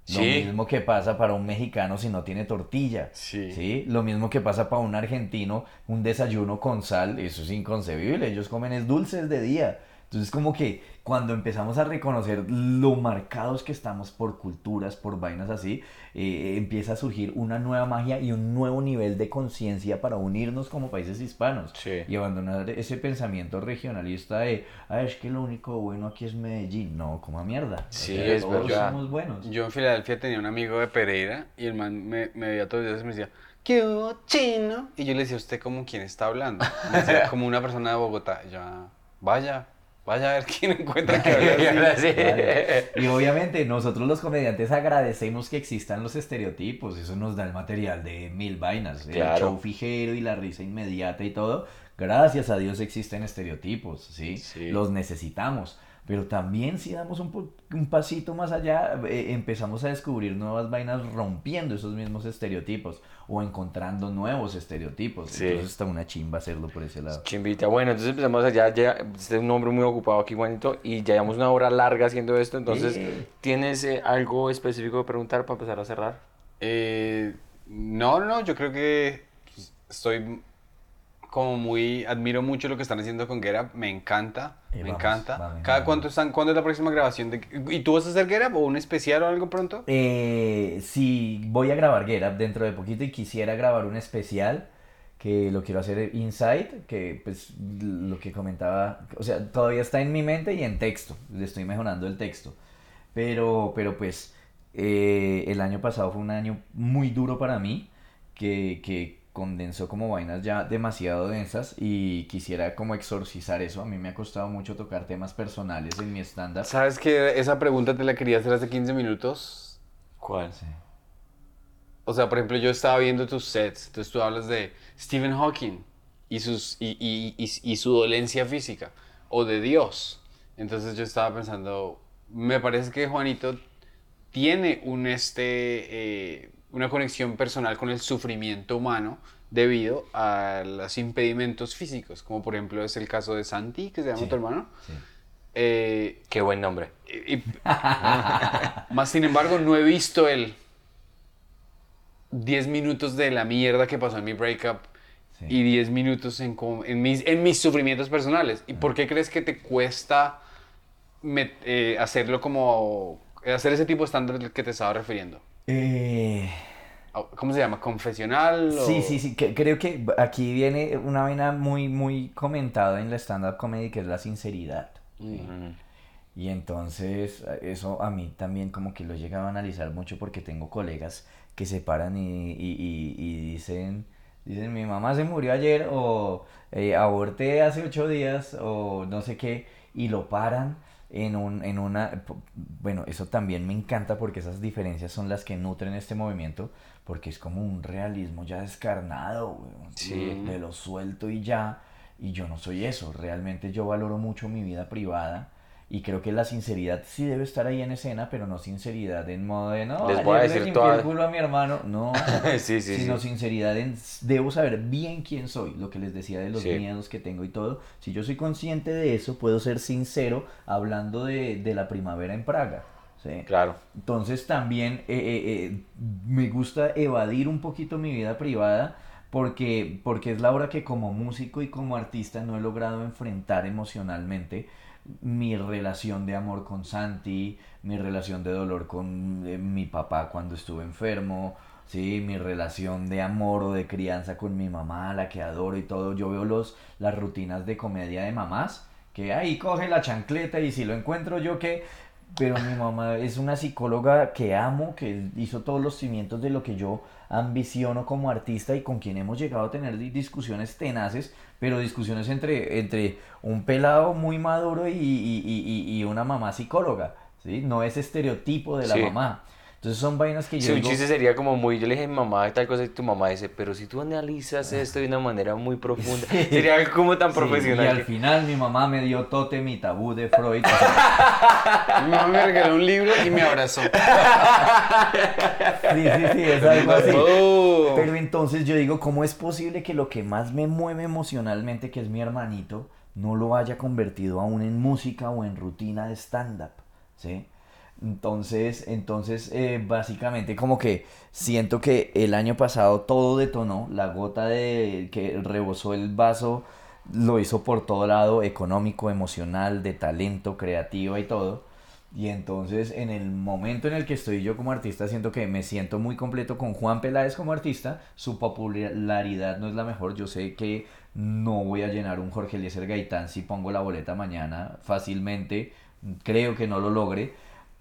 Lo Sí. mismo que pasa para un mexicano si no tiene tortilla. Sí. Lo mismo que pasa para un argentino, un desayuno con sal, eso es inconcebible. Ellos comen es dulces de día. Entonces como que cuando empezamos a reconocer lo marcados que estamos por culturas, por vainas así, eh, empieza a surgir una nueva magia y un nuevo nivel de conciencia para unirnos como países hispanos Sí. y abandonar ese pensamiento regionalista de, ah, es que lo único bueno aquí es Medellín. No, como mierda. O Sí, sea, es todos verdad. somos buenos. Yo en Filadelfia tenía un amigo de Pereira y el man me, me veía todos los días y me decía, ¿qué hubo, chino? Y yo le decía, ¿usted como quién está hablando? Me decía, como una persona de Bogotá. Y yo, "Ah, vaya, vaya a ver quién encuentra que habla así. Sí. Vale. Y obviamente nosotros los comediantes agradecemos que existan los estereotipos, eso nos da el material de mil vainas, el show fijero y la risa inmediata y todo. Gracias a Dios existen estereotipos, ¿sí? Sí. Los necesitamos. Pero también si damos un, un pasito más allá, eh, empezamos a descubrir nuevas vainas rompiendo esos mismos estereotipos o encontrando nuevos estereotipos. Sí. Entonces está una chimba hacerlo por ese lado. Chimbita. Bueno, entonces empezamos allá. Ya, este es un hombre muy ocupado aquí, Juanito. Y ya llevamos una hora larga haciendo esto. Entonces, Eh. ¿tienes eh, algo específico que preguntar para empezar a cerrar? Eh, no, no, no, yo creo que estoy como muy, admiro mucho lo que están haciendo con Get Up, me encanta, Eh, me vamos, encanta. ¿Cada cuánto están, cuándo es la próxima grabación? De, ¿Y tú vas a hacer Get Up o un especial o algo pronto? Eh, sí, voy a grabar Get Up dentro de poquito y quisiera grabar un especial que lo quiero hacer inside, que pues lo que comentaba, o sea, todavía está en mi mente y en texto, le estoy mejorando el texto. Pero, pero pues eh, el año pasado fue un año muy duro para mí, que, que condensó como vainas ya demasiado densas y quisiera como exorcizar eso. A mí me ha costado mucho tocar temas personales en mi estándar. ¿Sabes que esa pregunta te la quería hacer hace 15 minutos? ¿Cuál? Sí. O sea, por ejemplo, yo estaba viendo tus sets, entonces tú hablas de Stephen Hawking y, sus, y, y- y- y su dolencia física, o de Dios. Entonces yo estaba pensando, me parece que Juanito tiene un este, eh, una conexión personal con el sufrimiento humano debido a los impedimentos físicos, como por ejemplo es el caso de Santi, que se llama Sí. tu hermano. Sí. Eh, Qué buen nombre. y- y- más sin embargo, no he visto el 10 minutos de la mierda que pasó en mi breakup Sí. y 10 minutos en, en, mis, en mis sufrimientos personales. ¿Y por qué crees que te cuesta met- eh, hacerlo como... hacer ese tipo de estándar del que te estaba refiriendo? Eh, ¿Cómo se llama? ¿Confesional? o- Sí, sí, sí, que- creo que aquí viene una vaina muy, muy comentada en la stand-up comedy que es la sinceridad. Mm. Y entonces eso a mí también como que lo he llegado a analizar mucho porque tengo colegas que se paran y, y- y- y dicen, dicen mi mamá se murió ayer o eh, aborté hace ocho días o no sé qué y lo paran en un, en una, bueno, eso también me encanta porque esas diferencias son las que nutren este movimiento porque es como un realismo ya descarnado, weón, Sí. de lo suelto y ya, y yo no soy eso, realmente yo valoro mucho mi vida privada y creo que la sinceridad sí debe estar ahí en escena, pero no sinceridad en modo de no, Les voy a decir toda- el culo a mi hermano, no, sí, sí, sino sí. sinceridad en debo saber bien quién soy, lo que les decía de los Sí. miedos que tengo y todo. Si yo soy consciente de eso, puedo ser sincero hablando de, de la primavera en Praga. ¿sí? Claro. Entonces también eh, eh, eh, me gusta evadir un poquito mi vida privada porque, porque es la hora que como músico y como artista no he logrado enfrentar emocionalmente mi relación de amor con Santi, mi relación de dolor con eh, mi papá cuando estuve enfermo, sí, mi relación de amor o de crianza con mi mamá, la que adoro y todo. Yo veo los, las rutinas de comedia de mamás, que ahí coge la chancleta y si lo encuentro yo que pero mi mamá es una psicóloga que amo, que hizo todos los cimientos de lo que yo ambiciono como artista y con quien hemos llegado a tener di- discusiones tenaces, pero discusiones entre, entre un pelado muy maduro y, y- y- y- y una mamá psicóloga, ¿sí? No es estereotipo de la Sí. mamá. Entonces son vainas que yo Sí, un digo, chiste sería como muy, yo le dije a mi mamá tal cosa y tu mamá dice, pero si tú analizas esto de una manera muy profunda, sería como tan Sí, profesional. y al que- final mi mamá me dio tótem y tabú de Freud. Mi mamá me regaló un libro y me abrazó. sí, sí, sí, es algo así. Oh. Pero entonces yo digo, ¿cómo es posible que lo que más me mueve emocionalmente, que es mi hermanito, no lo haya convertido aún en música o en rutina de stand-up? ¿Sí? Entonces, entonces eh, básicamente como que siento que el año pasado todo detonó, la gota de que rebosó el vaso lo hizo por todo lado, económico, emocional, de talento, creativa y todo. Y entonces en el momento en el que estoy yo como artista, siento que me siento muy completo con Juan Peláez como artista. Su popularidad no es la mejor. Yo sé que no voy a llenar un Jorge Eliezer Gaitán si pongo la boleta mañana fácilmente. Creo que no lo logre.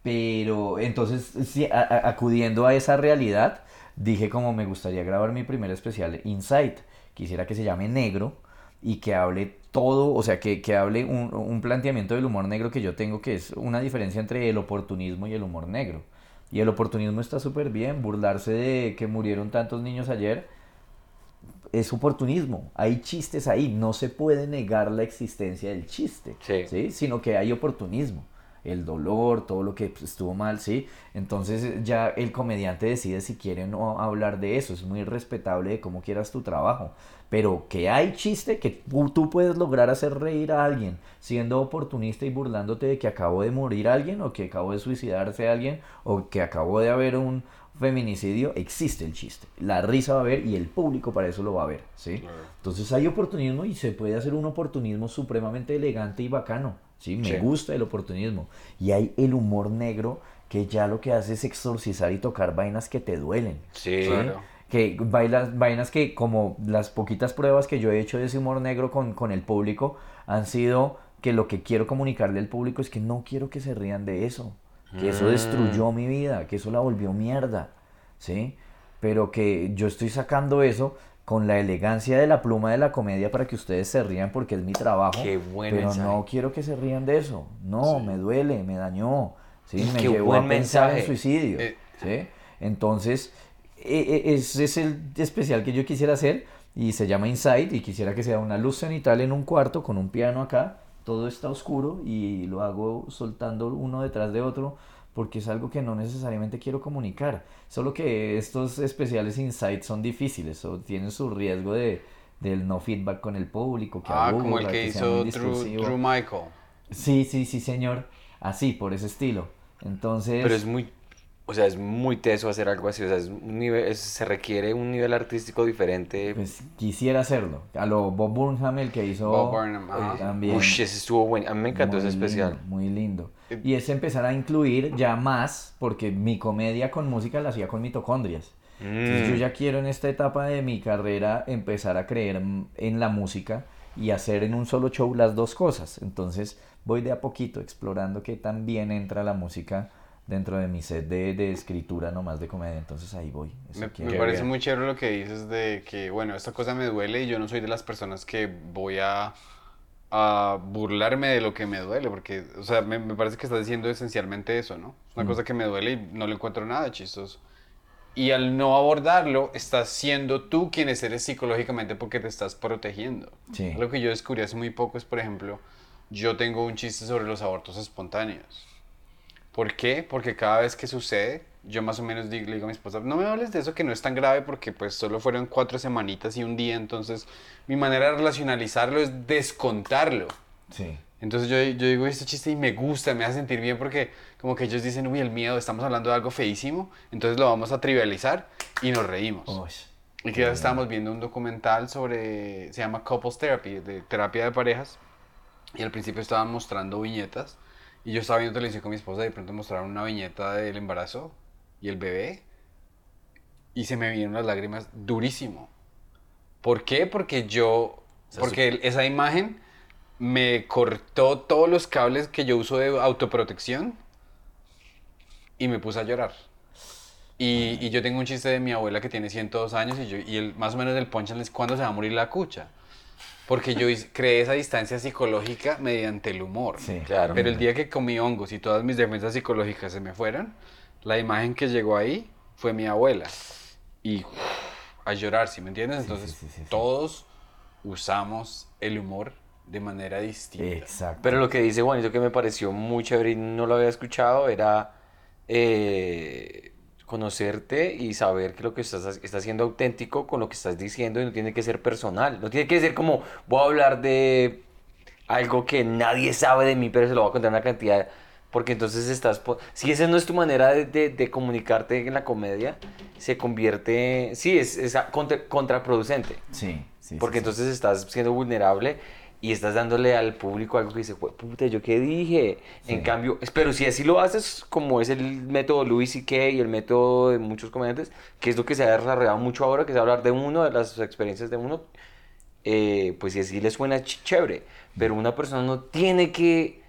Pero entonces, sí, a- a- acudiendo a esa realidad, dije como me gustaría grabar mi primer especial Insight. Quisiera que se llame Negro y que hable todo, o sea, que, que hable un, un planteamiento del humor negro que yo tengo, que es una diferencia entre el oportunismo y el humor negro. Y el oportunismo está súper bien, burlarse de que murieron tantos niños ayer es oportunismo, hay chistes ahí, no se puede negar la existencia del chiste, Sí. sino que hay oportunismo, el dolor, todo lo que pues, estuvo mal, ¿sí? Entonces ya el comediante decide si quiere o no hablar de eso, es muy respetable de cómo quieras tu trabajo, pero que hay chiste, que tú puedes lograr hacer reír a alguien siendo oportunista y burlándote de que acabó de morir alguien o que acabó de suicidarse alguien o que acabó de haber un feminicidio, existe el chiste. La risa va a haber y el público para eso lo va a ver, ¿sí? Entonces hay oportunismo y se puede hacer un oportunismo supremamente elegante y bacano, ¿sí? Me Sí. gusta el oportunismo. Y hay el humor negro que ya lo que hace es exorcizar y tocar vainas que te duelen. Sí. Claro. que bailas, vainas que como las poquitas pruebas que yo he hecho de ese humor negro con, con el público han sido que lo que quiero comunicarle al público es que no quiero que se rían de eso, que eso Mm. destruyó mi vida, que eso la volvió mierda, ¿sí? Pero que yo estoy sacando eso con la elegancia de la pluma de la comedia para que ustedes se rían porque es mi trabajo, Qué buen pero mensaje. no quiero que se rían de eso, no, me duele, me dañó, ¿sí? Me Qué llevó buen a pensar en mensaje. suicidio, Eh. ¿sí? Entonces, e- e- ese es el especial que yo quisiera hacer y se llama Inside y quisiera que sea una luz cenital en un cuarto con un piano acá, todo está oscuro y lo hago soltando uno detrás de otro porque es algo que no necesariamente quiero comunicar. Solo que estos especiales Inside son difíciles o tienen su riesgo de del no feedback con el público, que Ah, como el aburra, que muy hizo Drew. Drew Michael. Sí, sí, sí, señor. Así, por ese estilo. Entonces, Pero es muy, o sea, es muy teso hacer algo así, o sea, es un nivel, es- se requiere un nivel artístico diferente. pues quisiera hacerlo. A lo Bob Burnham, el que hizo Bob Burnham, ajá. también. Ush, ese estuvo bueno, a mí me encantó Muy ese especial. lindo, muy lindo. Eh, Y es empezar a incluir ya más, porque mi comedia con música la hacía con mitocondrias. Entonces yo Mm. ya quiero en esta etapa de mi carrera empezar a creer en la música y hacer en un solo show las dos cosas. Entonces voy de a poquito explorando que también entra la música dentro de mi set de, de escritura nomás de comedia. Entonces ahí voy. Eso Me, me parece muy chévere lo que dices de que, bueno, esta cosa me duele y yo no soy de las personas que voy a, a burlarme de lo que me duele, porque, o sea, me, me parece que estás diciendo esencialmente eso, ¿no? Una cosa que me duele y no le encuentro nada chistoso. Y al no abordarlo, estás siendo tú quien eres psicológicamente porque te estás protegiendo. Sí. Lo que yo descubrí hace muy poco es, por ejemplo, yo tengo un chiste sobre los abortos espontáneos. ¿Por qué? Porque cada vez que sucede, yo más o menos digo- le digo a mi esposa, no me hables de eso que no es tan grave porque pues solo fueron cuatro semanitas y un día, entonces mi manera de relacionalizarlo es descontarlo. Sí. Entonces yo, yo digo este chiste y me gusta, me hace sentir bien porque como que ellos dicen, uy, el miedo, estamos hablando de algo feísimo, entonces lo vamos a trivializar y nos reímos. Uy. Y que ya estábamos viendo un documental sobre, se llama Couples Therapy, de terapia de parejas. Y al principio estaban mostrando viñetas. Y yo estaba viendo televisión con mi esposa y de pronto mostraron una viñeta del embarazo y el bebé. Y se me vinieron las lágrimas durísimo. ¿Por qué? Porque yo, porque esa imagen me cortó todos los cables que yo uso de autoprotección y me puse a llorar. Y, y yo tengo un chiste de mi abuela que tiene 102 años y, yo, y el, más o menos el punchline es cuándo se va a morir la cucha. Porque yo creé esa distancia psicológica mediante el humor. Sí. Claro. Pero el día que comí hongos y todas mis defensas psicológicas se me fueron, la imagen que llegó ahí fue mi abuela. Y a llorar, ¿sí me entiendes? Entonces sí, sí, sí. todos usamos el humor de manera distinta. Exacto. Pero lo que dice Juanito que me pareció muy chévere y no lo había escuchado era eh, conocerte y saber que lo que estás, estás siendo auténtico con lo que estás diciendo y no tiene que ser personal. No tiene que ser como voy a hablar de algo que nadie sabe de mí, pero se lo voy a contar una cantidad. Porque entonces estás... Si esa no es tu manera de, de- de comunicarte en la comedia, se convierte... Sí, es, es contra- contraproducente. Sí, sí. Porque sí, sí. entonces estás siendo vulnerable y estás dándole al público algo que dice, "Jue- puta, ¿yo qué dije? En Sí. cambio, es- pero si así lo haces, como es el método Louis C.K. y el método de muchos comediantes, que es lo que se ha desarrollado mucho ahora, que es hablar de uno, de las experiencias de uno, eh, pues si así le suena ch- chévere. Pero una persona no tiene que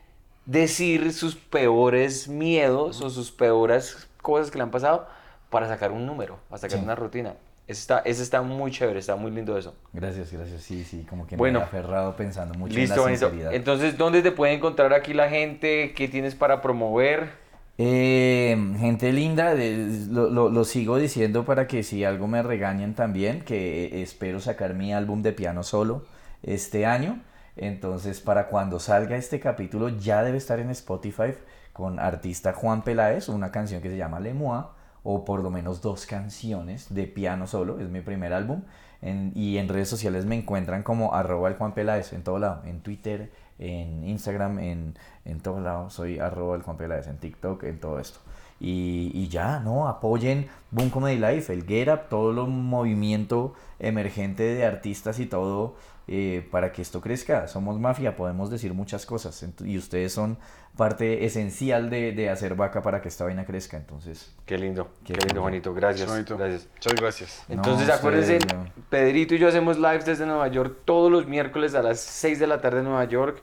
decir sus peores miedos o sus peores cosas que le han pasado para sacar un número, para sacar Sí. una rutina. Ese está, ese está muy chévere, está muy lindo eso. Gracias, gracias. Sí, sí, como que Bueno. me he aferrado pensando mucho Listo, en la sinceridad. Entonces, ¿dónde te puede encontrar aquí la gente? ¿Qué tienes para promover? Eh, gente linda, lo, lo- lo sigo diciendo para que si algo me regañen también, que espero sacar mi álbum de piano solo este año. Entonces, para cuando salga este capítulo, ya debe estar en Spotify con artista Juan Peláez, una canción que se llama Le Moi, o por lo menos dos canciones de piano solo, es mi primer álbum. Y en redes sociales me encuentran como arroba el Juan Peláez en todo lado, en Twitter, en Instagram, en, en todo lado, soy arroba el Juan Peláez, en TikTok, en todo esto. Y, y ya, ¿no? Apoyen Boom Comedy Life, el Get Up, todo el movimiento emergente de artistas y todo eh, para que esto crezca. Somos mafia, podemos decir muchas cosas y ustedes son parte esencial de, de hacer vaca para que esta vaina crezca. Entonces, Qué lindo, Qué qué, lindo, lindo. Juanito. Gracias. Bonito. Gracias. Muchas gracias. Entonces, acuérdense, no. Pedrito y yo hacemos lives desde Nueva York todos los miércoles a las 6 de la tarde en Nueva York,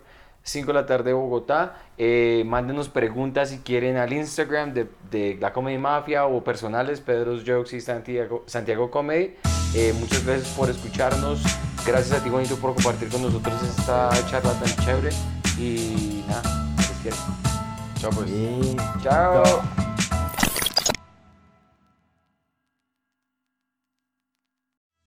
5 de la tarde en Bogotá. Eh, mándenos preguntas si quieren al Instagram de, de la Comedy Mafia o personales, Pedro's Jokes y Santiago, Santiago Comedy. Eh, muchas gracias por escucharnos. Gracias a ti, Juanito, por compartir con nosotros esta charla tan chévere. Y nada, les quiero. Chao pues. Chao.